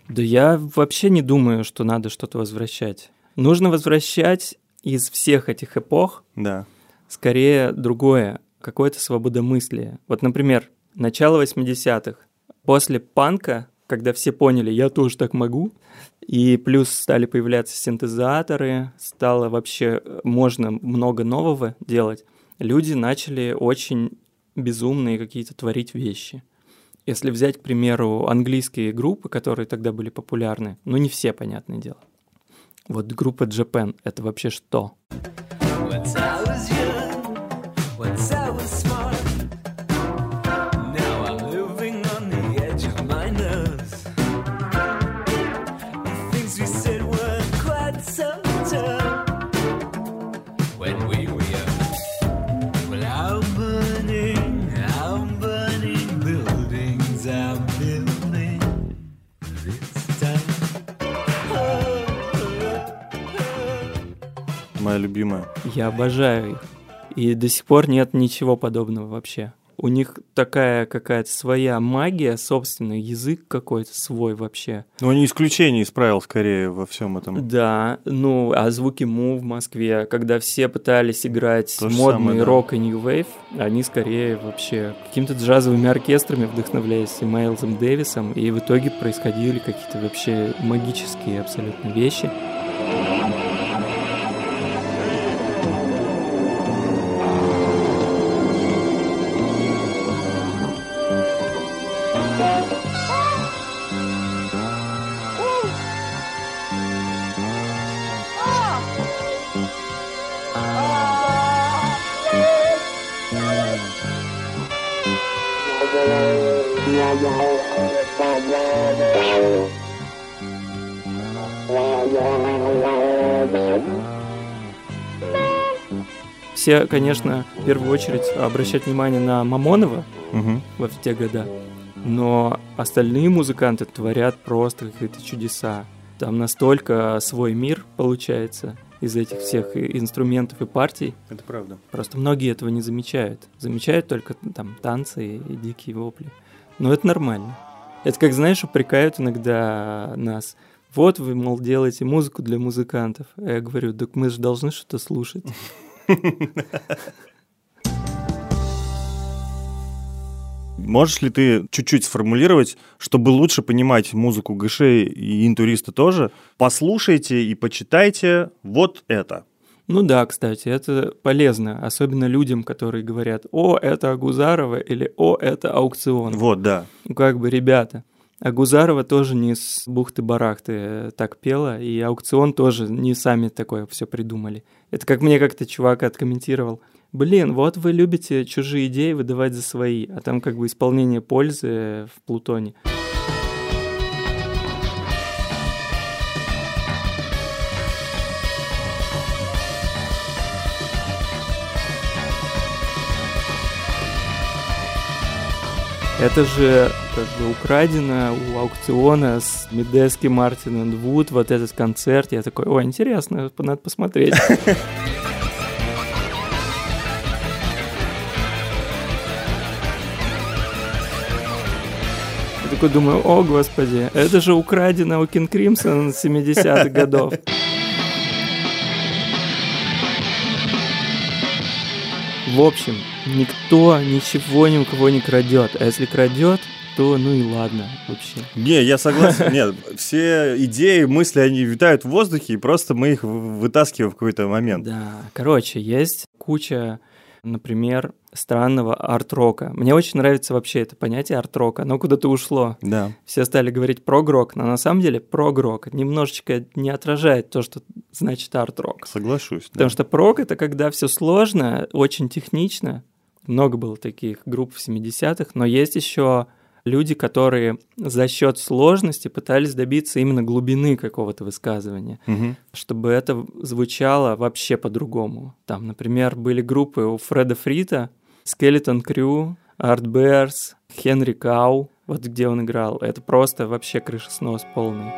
Да я вообще не думаю, что надо что-то возвращать. Нужно возвращать из всех этих эпох Да. скорее другое, какое-то свободомыслие. Вот, например, начало 80-х. После панка, когда все поняли, я тоже так могу, и плюс стали появляться синтезаторы, стало вообще э, можно много нового делать, люди начали очень безумные какие-то творить вещи. Если взять, к примеру, английские группы, которые тогда были популярны, ну не все, понятное дело. Вот группа Japan — это вообще что? Once любимая. Я обожаю их. И до сих пор нет ничего подобного вообще. У них такая какая-то своя магия, собственный язык какой-то свой вообще. Ну, не исключение из правил скорее во всем этом. Да, ну, а звуки Му в Москве, когда все пытались играть То модный самое, да. рок и New Wave, они скорее вообще какими-то джазовыми оркестрами вдохновлялись и Майлзом Дэвисом, и в итоге происходили какие-то вообще магические абсолютно вещи. Все, конечно, в первую очередь обращают внимание на Мамонова Мгм. во в те года, но остальные музыканты творят просто какие-то чудеса. Там настолько свой мир получается из этих всех инструментов и партий. Это правда. Просто многие этого не замечают. Замечают только там танцы и дикие вопли. Но это нормально. Это как, знаешь, упрекают иногда нас. Вот вы, мол, делаете музыку для музыкантов. А я говорю, так мы же должны что-то слушать. Можешь ли ты чуть-чуть сформулировать, чтобы лучше понимать музыку Гышей и интуриста тоже? Послушайте и почитайте вот это. Ну да, кстати, это полезно, особенно людям, которые говорят, о, это Агузарова или о, это аукцион. Вот, да. Ну как бы, ребята, Агузарова тоже не с бухты-барахты э, так пела, и аукцион тоже не сами такое все придумали. Это как мне как-то чувак откомментировал. Блин, вот вы любите чужие идеи выдавать за свои, а там как бы исполнение пользы в Плутоне. Это же как бы украдено у аукциона с Медески Мартин и Вуд, вот этот концерт. Я такой, ой, интересно, надо посмотреть. Я такой думаю, о, господи, это же украдено у Кинг Кримсон 70-х годов. В общем, никто ничего ни у кого не крадет. А если крадет, то ну и ладно вообще. Не, я согласен. Нет, все идеи, мысли, они витают в воздухе, и просто мы их вытаскиваем в какой-то момент. Да, короче, есть куча, например, странного арт-рока. Мне очень нравится вообще это понятие арт-рока. Оно куда-то ушло. Да. Все стали говорить прогрок, но на самом деле прогрок немножечко не отражает то, что значит арт-рок. Соглашусь. да. Потому что прог это когда все сложно, очень технично. Много было таких групп в 70-х, но есть еще люди, которые за счет сложности пытались добиться именно глубины какого-то высказывания, Мгм. чтобы это звучало вообще по-другому. Там, например, были группы у Фреда Фрита, Skeleton Crew, Art Bears, Хенри Кау, вот где он играл. Это просто вообще крышеснос полный.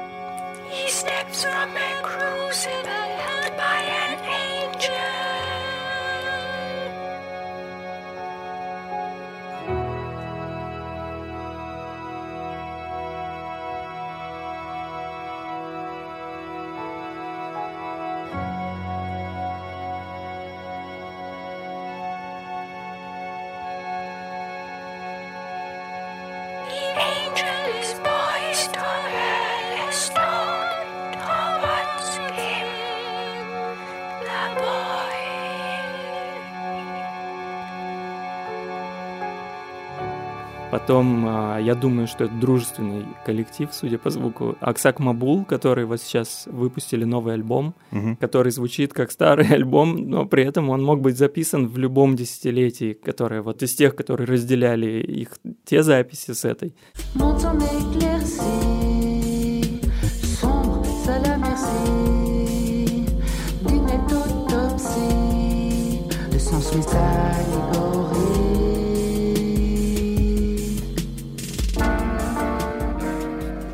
Потом, а, я думаю, что это дружественный коллектив, судя по звуку. Аксак Мабул, который вот сейчас выпустили новый альбом, Мгм. который звучит как старый альбом, но при этом он мог быть записан в любом десятилетии, которое вот из тех, которые разделяли их те записи с этой.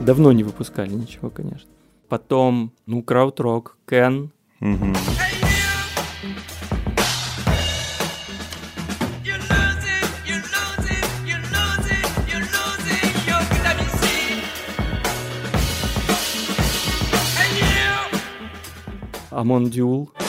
Давно не выпускали ничего, конечно. Потом, ну, краудрок, Кен. You're losing,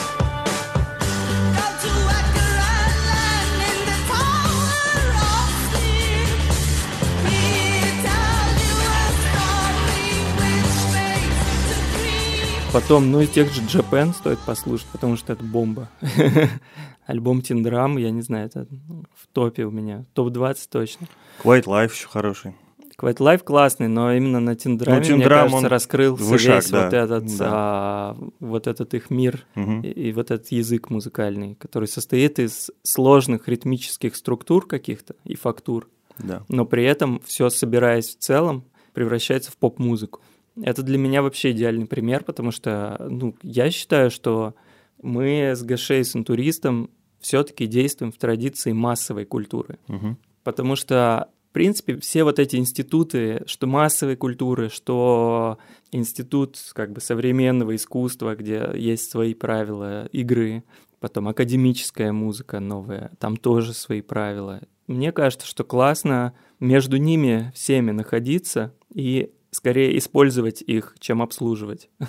Потом, ну и тех же Japan стоит послушать, потому что это бомба. Альбом Тиндрам, я не знаю, это в топе у меня. Топ-20 точно. Quiet Life еще хороший. Quite Life классный, но именно на Тиндраме, Ну, мне кажется, он раскрылся вышаг, весь да, вот, этот, да. а, вот этот их мир Мгм. и, и вот этот язык музыкальный, который состоит из сложных ритмических структур каких-то и фактур, Да. но при этом все собираясь в целом превращается в поп-музыку. Это для меня вообще идеальный пример, потому что ну, я считаю, что мы с Гашей, с интуристом все-таки действуем в традиции массовой культуры. Мгм. Потому что, в принципе, все вот эти институты, что массовой культуры, что институт как бы современного искусства, где есть свои правила игры, потом академическая музыка новая, там тоже свои правила. Мне кажется, что классно между ними всеми находиться и скорее использовать их, чем обслуживать.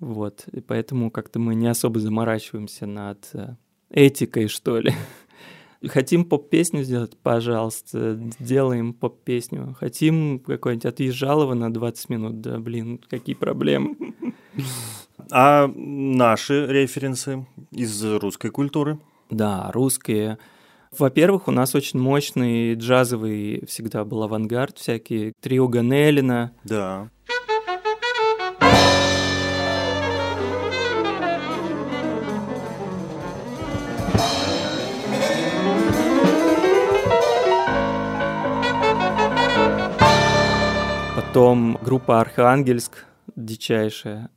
Вот, и поэтому как-то мы не особо заморачиваемся над э, этикой, что ли. Хотим поп-песню сделать? Пожалуйста, сделаем поп-песню. Хотим какой-нибудь отъезжалова на 20 минут? Да, блин, какие проблемы. А наши референсы из русской культуры? Да, русские. Во-первых, у нас очень мощный джазовый всегда был авангард, всякие трио Ганелина. Да. Потом группа Архангельск, дичайшая.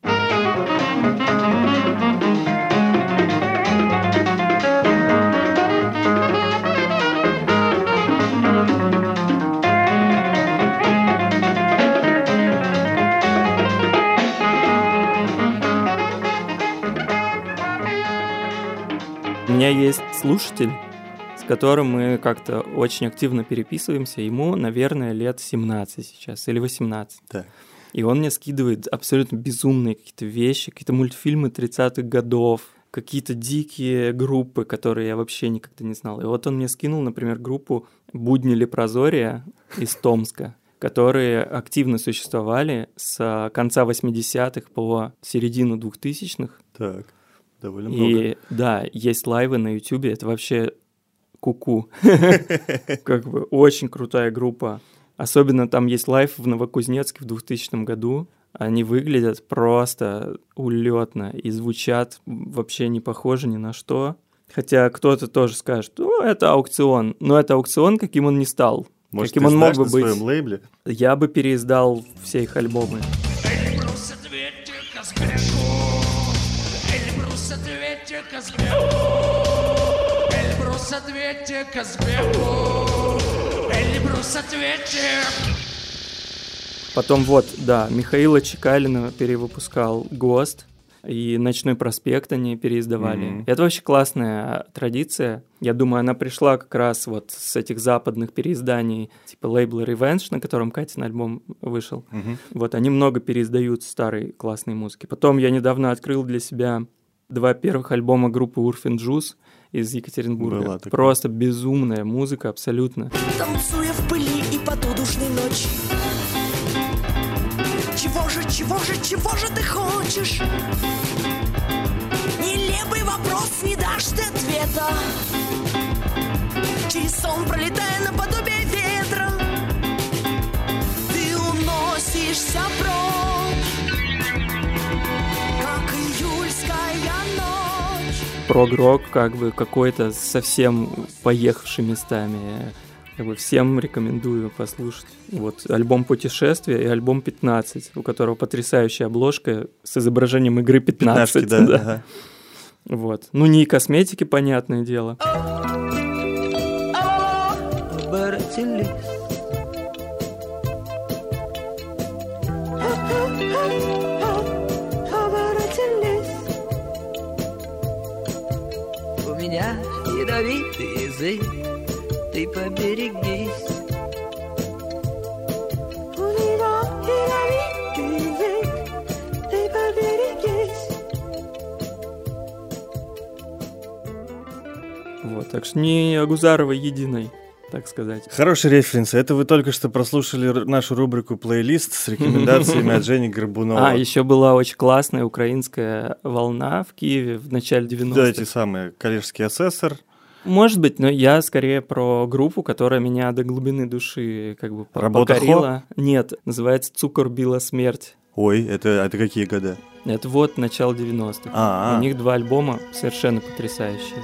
Меня есть слушатель, с которым мы как-то очень активно переписываемся. Ему, наверное, лет 17 сейчас или 18. Так. И он мне скидывает абсолютно безумные какие-то вещи, какие-то мультфильмы 30-х годов, какие-то дикие группы, которые я вообще никогда не знал. И вот он мне скинул, например, группу «Будни Лепрозория» из Томска, которые активно существовали с конца 80-х по середину 2000-х. Так. Довольно много. И да, есть лайвы на Ютубе, это вообще куку. Как бы очень крутая группа. Особенно там есть лайв в Новокузнецке в 2000 году. Они выглядят просто улетно и звучат вообще не похоже ни на что. Хотя кто-то тоже скажет, ну, это «АукцЫон». Но это «АукцЫон», каким он не стал. Может, каким ты он мог бы на быть. своем лейбле? Я бы переиздал все их альбомы. Эльбрус Казбеку. Эльбрус ответьте Казбеку. Эльбрус ответьте. Потом вот, да, Михаила Чекалина перевыпускал ГОСТ, и «Ночной проспект» они переиздавали. Мгм. Это вообще классная традиция. Я думаю, она пришла как раз вот с этих западных переизданий, типа лейбла Revenge, на котором Катин альбом вышел. Мгм. Вот, они много переиздают старой классной музыки. Потом я недавно открыл для себя два первых альбома группы Урфин Джуз из Екатеринбурга. Была такая. Просто безумная музыка, абсолютно. Танцуя в пыли и под ночи. Чего же, чего же, чего же ты хочешь? Нелепый вопрос, не дашь ты ответа. Через сон пролетая наподобие ветра, ты уносишься прочь. Прогрок как бы какой-то совсем поехавший местами. Как бы всем рекомендую послушать. Вот альбом «Путешествие» и альбом «15», у которого потрясающая обложка с изображением игры 15. Пятнашки, да. ага. Вот. Ну, не и косметики, понятное дело. оборотились. Язык, ты поберегись. Вот. Так что не Агузарова единой, так сказать. Хороший референс. Это вы только что прослушали нашу рубрику «Плейлист» с рекомендациями от Жени Горбунова. А, еще была очень классная украинская волна в Киеве в начале 90-х. Да, эти самые коллежский асессор. Может быть, но я скорее про группу, которая меня до глубины души как бы Работа покорила. Нет, называется «Цукор била смерть». Ой, это, это какие года? Это вот начало 90-х. А, У них два альбома совершенно потрясающие.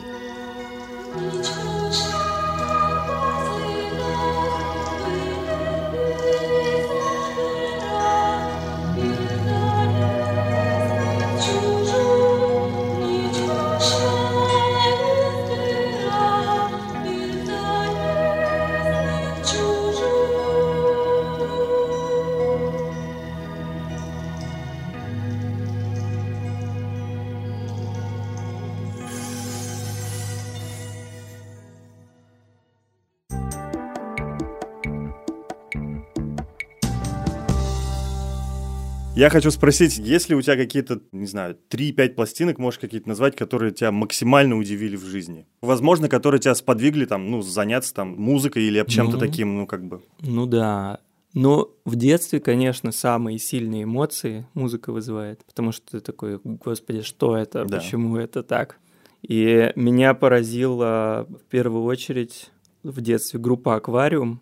Я хочу спросить, есть ли у тебя какие-то, не знаю, 3-5 пластинок, можешь какие-то назвать, которые тебя максимально удивили в жизни? Возможно, которые тебя сподвигли там, ну, заняться там музыкой или чем-то Ну. таким, ну, как бы. Ну да. Но в детстве, конечно, самые сильные эмоции музыка вызывает, потому что ты такой, господи, что это, Да. почему это так? И меня поразила в первую очередь в детстве группа «Аквариум»,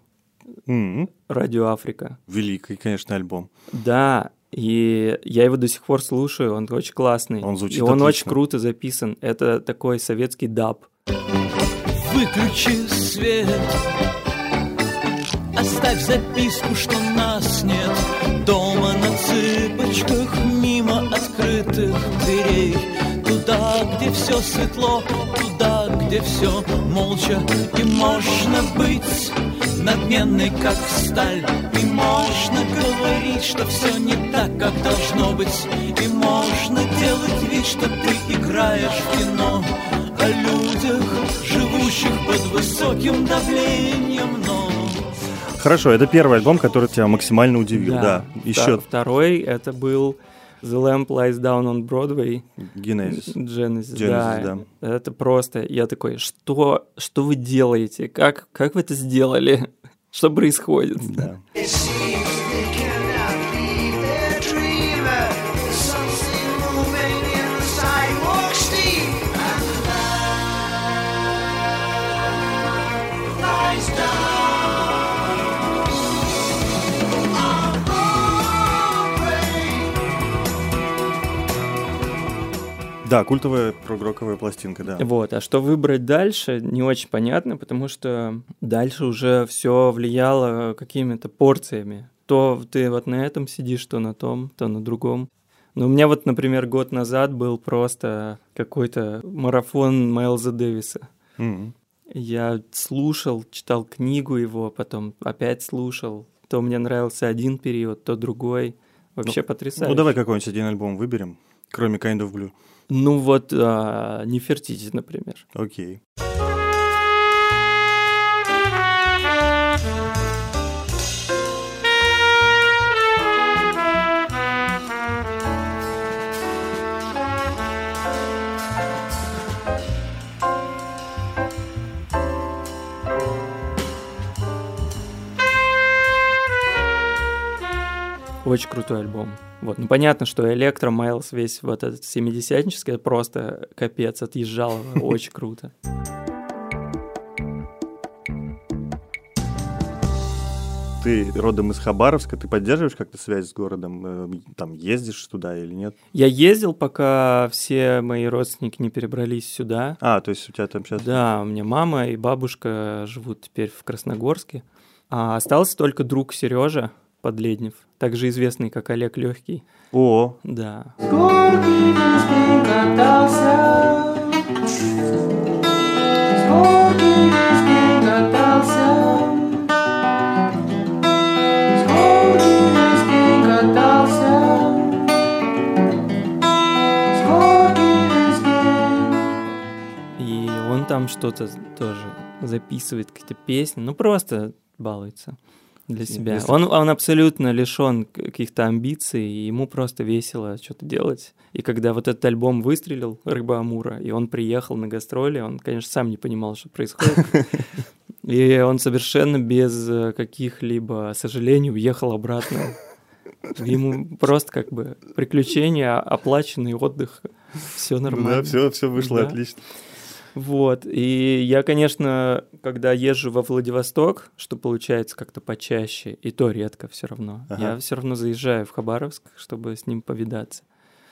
М, «Радио Африка». Великий, конечно, альбом. Да, и я его до сих пор слушаю, он очень классный. Он звучит И он отлично. очень круто записан. Это такой советский даб. Выключи свет Оставь записку, что нас нет Дома на цыпочках Мимо открытых дверей Туда, где все светло Туда, где все молча И можно быть надменной, как сталь. И можно говорить, что все не так, как должно быть. И можно делать вид, что ты играешь в кино. О людях, живущих под высоким давлением, но Хорошо, это первый альбом, который тебя максимально удивил, да. Вта- Еще Второй это был The Lamp Lies Down on Broadway. Genesis. Genesis, Genesis, да. Это просто, я такой, что, что вы делаете? Как, как вы это сделали? Что происходит? Да. Да, культовая прогроковая пластинка, да. Вот, а что выбрать дальше, не очень понятно, потому что дальше уже все влияло какими-то порциями. То ты вот на этом сидишь, то на том, то на другом. Но у меня вот, например, год назад был просто какой-то марафон Майлза Дэвиса. М. Я слушал, читал книгу его, потом опять слушал. То мне нравился один период, то другой. Вообще потрясающе. Ну, давай какой-нибудь один альбом выберем, кроме Kind of Blue. Ну вот а, Нефертити, например. Окей. Очень крутой альбом. Вот, ну понятно, что Электро Майлз весь вот этот 70-нический, это просто капец, отъезжал, очень круто. ты родом из Хабаровска, ты поддерживаешь как-то связь с городом? Э, Там ездишь туда или нет? Я ездил, пока все мои родственники не перебрались сюда. А, то есть у тебя там сейчас... Да, у меня мама и бабушка живут теперь в Красногорске. А остался только друг Сережа Подледнев, также известный как Олег Легкий. О, Да. И он там что-то тоже записывает, какие-то песни, ну просто балуется для себя. Если- Он, он абсолютно лишен каких-то амбиций, и ему просто весело что-то делать. И когда вот этот альбом выстрелил, «Рыба Амура», и он приехал на гастроли, он, конечно, сам не понимал, что происходит. И он совершенно без э, каких-либо сожалений уехал обратно. Ему просто как бы приключения, оплаченный отдых, все нормально. да, все, все вышло Да. отлично. Вот, и я, конечно, когда езжу во Владивосток, что получается как-то почаще, и то редко все равно, Ага. я все равно заезжаю в Хабаровск, чтобы с ним повидаться.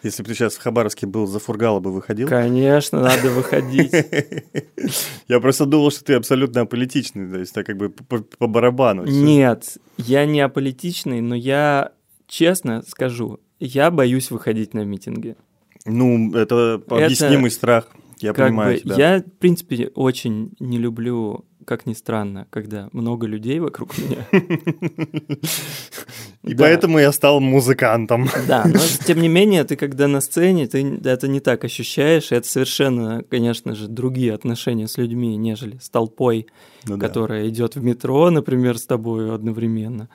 Если бы ты сейчас в Хабаровске был, за Фургала бы выходил? Конечно, надо выходить. Я просто думал, что ты абсолютно аполитичный, то есть так как бы по, барабану. Нет, я не аполитичный, но я честно скажу, я боюсь выходить на митинги. Ну, это объяснимый страх, я Как понимаю бы тебя. я, в принципе, очень не люблю, как ни странно, когда много людей вокруг меня. И поэтому я стал музыкантом. Да, но тем не менее, ты когда на сцене, ты это не так ощущаешь, и это совершенно, конечно же, другие отношения с людьми, нежели с толпой, Ну которая идет в метро, например, с тобой одновременно.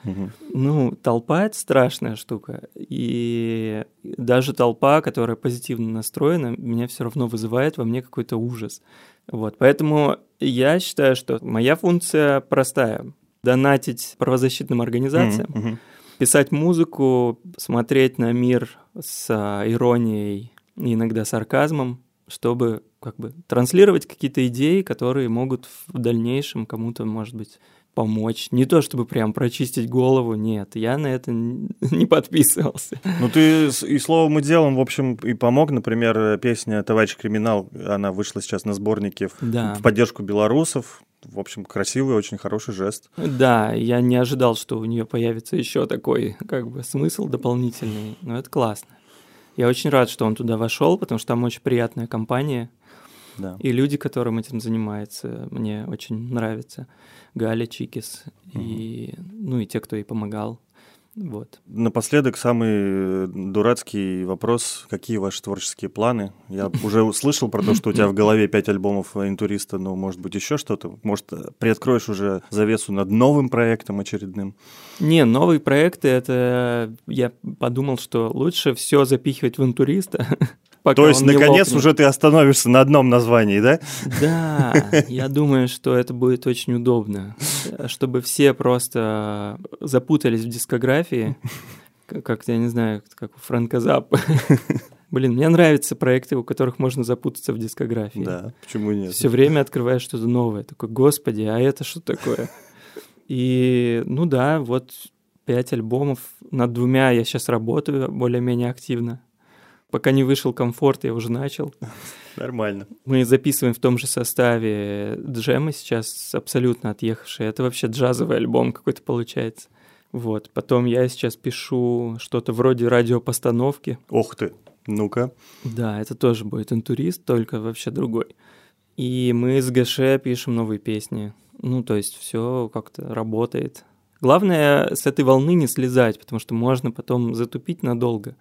Ну, толпа это страшная штука. И даже толпа, которая позитивно настроена, меня все равно вызывает во мне какой-то ужас. Вот. Поэтому я считаю, что моя функция простая. Донатить правозащитным организациям, мгм. писать музыку, смотреть на мир с а, иронией иногда сарказмом, чтобы как бы транслировать какие-то идеи, которые могут в дальнейшем кому-то, может быть, помочь. Не то чтобы прям прочистить голову, нет, я на это не подписывался. Ну, ты и словом, и делом, в общем, и помог. Например, песня «Товарищ криминал», она вышла сейчас на сборнике в, Да. в поддержку белорусов. В общем, красивый, очень хороший жест. Да, я не ожидал, что у нее появится еще такой как бы смысл дополнительный, но это классно. Я очень рад, что он туда вошел, потому что там очень приятная компания. Да. И люди, которым этим занимаются, мне очень нравятся. Галя Чикис и, ну, и те, кто ей помогал. Вот. Напоследок, самый э, дурацкий вопрос. Какие ваши творческие планы? Я уже услышал про то, что у тебя в голове пять альбомов интуриста, но, может быть, еще что-то? Может, э, приоткроешь уже завесу над новым проектом очередным? Не, новые проекты, это я подумал, что лучше все запихивать в интуриста. пока То есть, он не наконец, лопнет. уже ты остановишься на одном названии, да? Да, я думаю, что это будет очень удобно, чтобы все просто запутались в дискографии, как-то, я не знаю, как у Фрэнка Заппа. Блин, мне нравятся проекты, у которых можно запутаться в дискографии. Да, почему нет? Все время открываешь что-то новое. Такой, господи, а это что такое? И, ну да, вот пять альбомов. Над двумя я сейчас работаю более-менее активно. Пока не вышел комфорт, я уже начал. Нормально. Мы записываем в том же составе джемы сейчас абсолютно отъехавшие. Это вообще джазовый альбом какой-то получается. Вот. Потом я сейчас пишу что-то вроде радиопостановки. Ох ты, ну-ка. Да, это тоже будет интурист, только вообще другой. И мы с ГШ пишем новые песни. Ну, то есть все как-то работает. Главное с этой волны не слезать, потому что можно потом затупить надолго.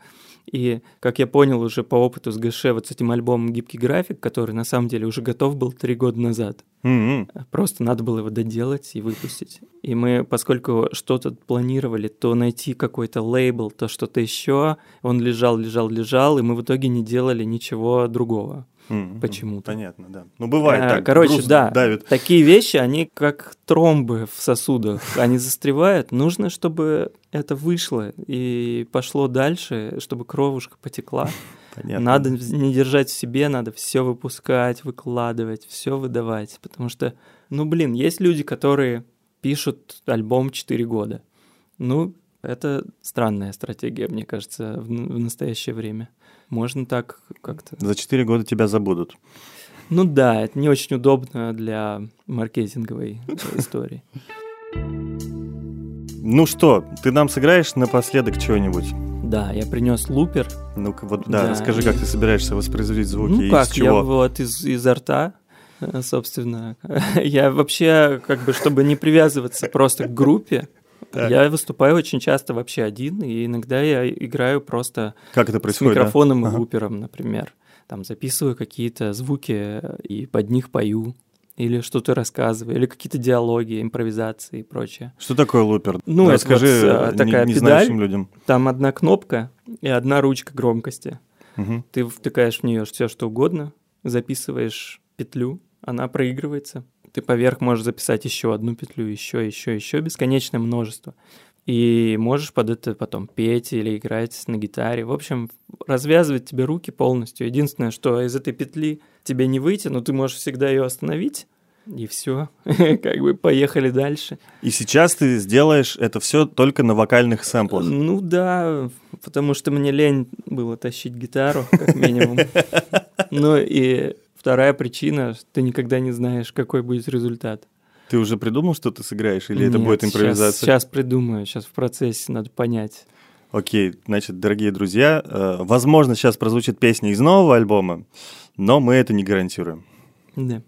И, как я понял уже по опыту с ГШ, вот с этим альбомом «Гибкий график», который на самом деле уже готов был три года назад, М-м. Просто надо было его доделать и выпустить. И мы, поскольку что-то планировали, то найти какой-то лейбл, то что-то еще, он лежал, лежал, лежал, и мы в итоге не делали ничего другого. М-м. Почему-то. Понятно, да. Ну, бывает А, так. Короче, да, Давит. такие вещи, они как тромбы в сосудах, они застревают. Нужно, чтобы это вышло и пошло дальше, чтобы кровушка потекла. Понятно. Надо не держать в себе, надо все выпускать, выкладывать, все выдавать. Потому что, ну блин, есть люди, которые пишут альбом 4 года. Ну, это странная стратегия, мне кажется, в, в настоящее время. Можно так как-то... За 4 года тебя забудут. Ну да, это не очень удобно для маркетинговой истории. Ну что, ты нам сыграешь напоследок чего-нибудь? Да, я принес лупер. Ну-ка, вот, да, Да, расскажи, как ты собираешься воспроизводить звуки Ну и как, из я чего? вот из, изо рта, э, собственно. Я вообще, как бы, чтобы не привязываться просто к группе, Так. я выступаю очень часто вообще один, и иногда я играю просто Как это с происходит? да? микрофоном и Ага. лупером, например. Там записываю какие-то звуки и под них пою, или что-то рассказываю, или какие-то диалоги, импровизации и прочее. Что такое лупер? Ну, это Расскажи вот, не- такая не, педаль. знающим людям. Там одна кнопка и одна ручка громкости. Мгм. Ты втыкаешь в нее все, что угодно, записываешь петлю, она проигрывается. Ты поверх можешь записать еще одну петлю, еще, еще, еще, бесконечное множество. И можешь под это потом петь или играть на гитаре. В общем, развязывать тебе руки полностью. Единственное, что из этой петли тебе не выйти, но ты можешь всегда ее остановить, и все. Как бы поехали дальше. И сейчас ты сделаешь это все только на вокальных сэмплах. Ну да, потому что мне лень было тащить гитару, как минимум. Ну и вторая причина, ты никогда не знаешь, какой будет результат. Ты уже придумал, что ты сыграешь, или это Нет, будет щас- импровизация? Сейчас придумаю, сейчас в процессе надо понять. Окей, значит, дорогие друзья, э, возможно, сейчас прозвучит песня из нового альбома, но мы это не гарантируем. Да.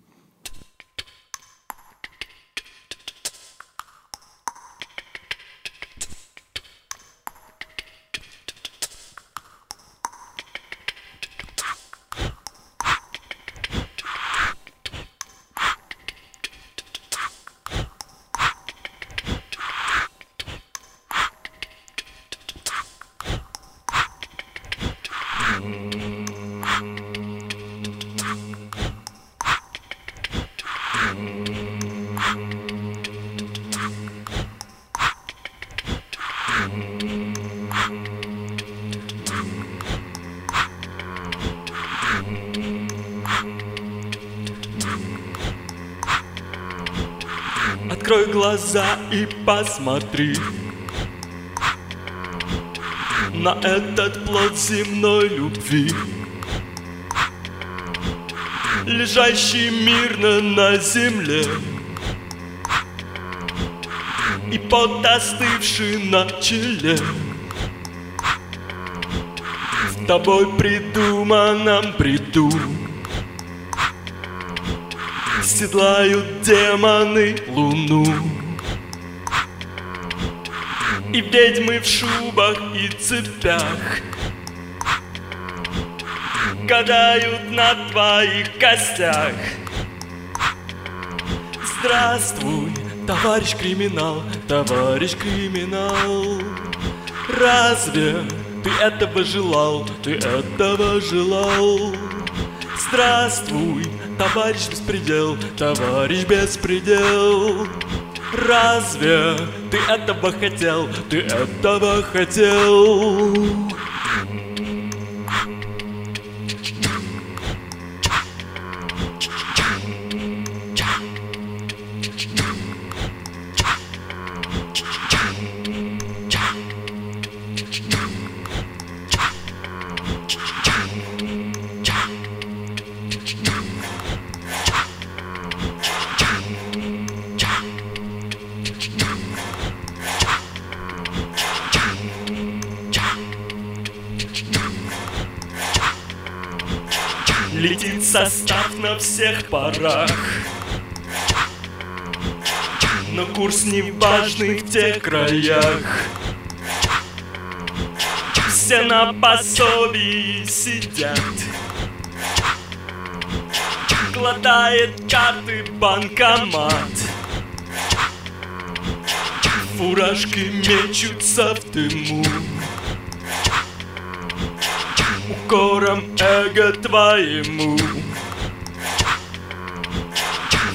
Посмотри На этот плод земной любви. Лежащий мирно на земле. И пот остывший на челе. В тобой придуманном бреду. Седлают демоны луну И ведьмы в шубах и цепях. Гадают на твоих костях. Здравствуй, товарищ криминал, товарищ криминал. Разве ты этого желал, ты этого желал? Здравствуй, товарищ беспредел, товарищ беспредел Разве ты этого хотел, ты этого хотел? Всех парах. Но курс не важный в тех краях. Все на пособии сидят. Глотает карты банкомат. Фуражки мечутся в дыму. Укором эго твоему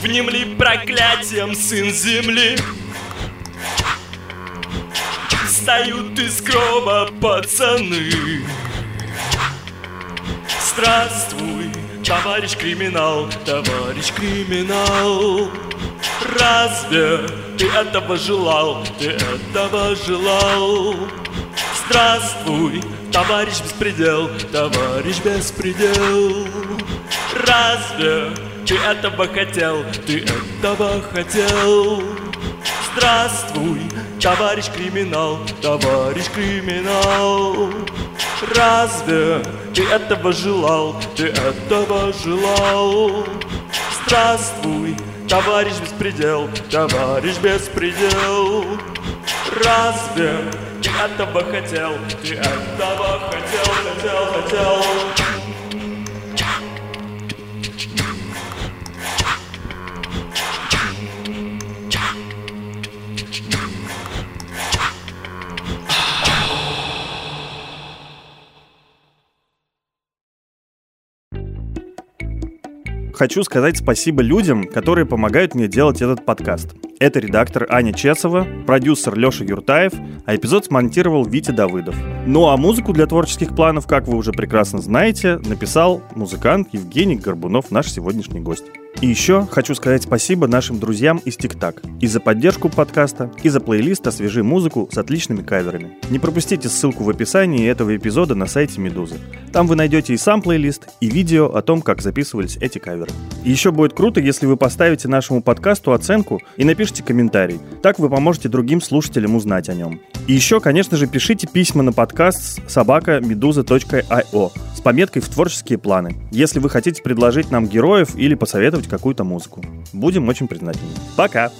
Внемли проклятием, сын земли Встают из гроба пацаны Здравствуй, товарищ криминал, товарищ криминал. Разве ты этого желал, ты этого желал? Здравствуй, товарищ беспредел, товарищ беспредел. Разве ты этого хотел, ты этого хотел? Здравствуй, товарищ криминал, товарищ криминал. Разве ты этого желал, ты этого желал? Здравствуй, товарищ беспредел, товарищ беспредел. Разве ты этого хотел, ты этого хотел, хотел, хотел? Хочу сказать спасибо людям, которые помогают мне делать этот подкаст. Это редактор Аня Чесова, продюсер Леша Юртаев, а эпизод смонтировал Витя Давыдов. Ну а музыку для творческих планов, как вы уже прекрасно знаете, написал музыкант Евгений Горбунов, наш сегодняшний гость. И еще хочу сказать спасибо нашим друзьям из ТикТак и за поддержку подкаста, и за плейлист «Освежи музыку» с отличными каверами. Не пропустите ссылку в описании этого эпизода на сайте Медузы. Там вы найдете и сам плейлист, и видео о том, как записывались эти каверы. И еще будет круто, если вы поставите нашему подкасту оценку и напишите комментарий. Так вы поможете другим слушателям узнать о нем. И еще, конечно же, пишите письма на подкаст собака.meduza.io с пометкой в творческие планы, если вы хотите предложить нам героев или посоветовать какую-то музыку. Будем очень признательны. Пока!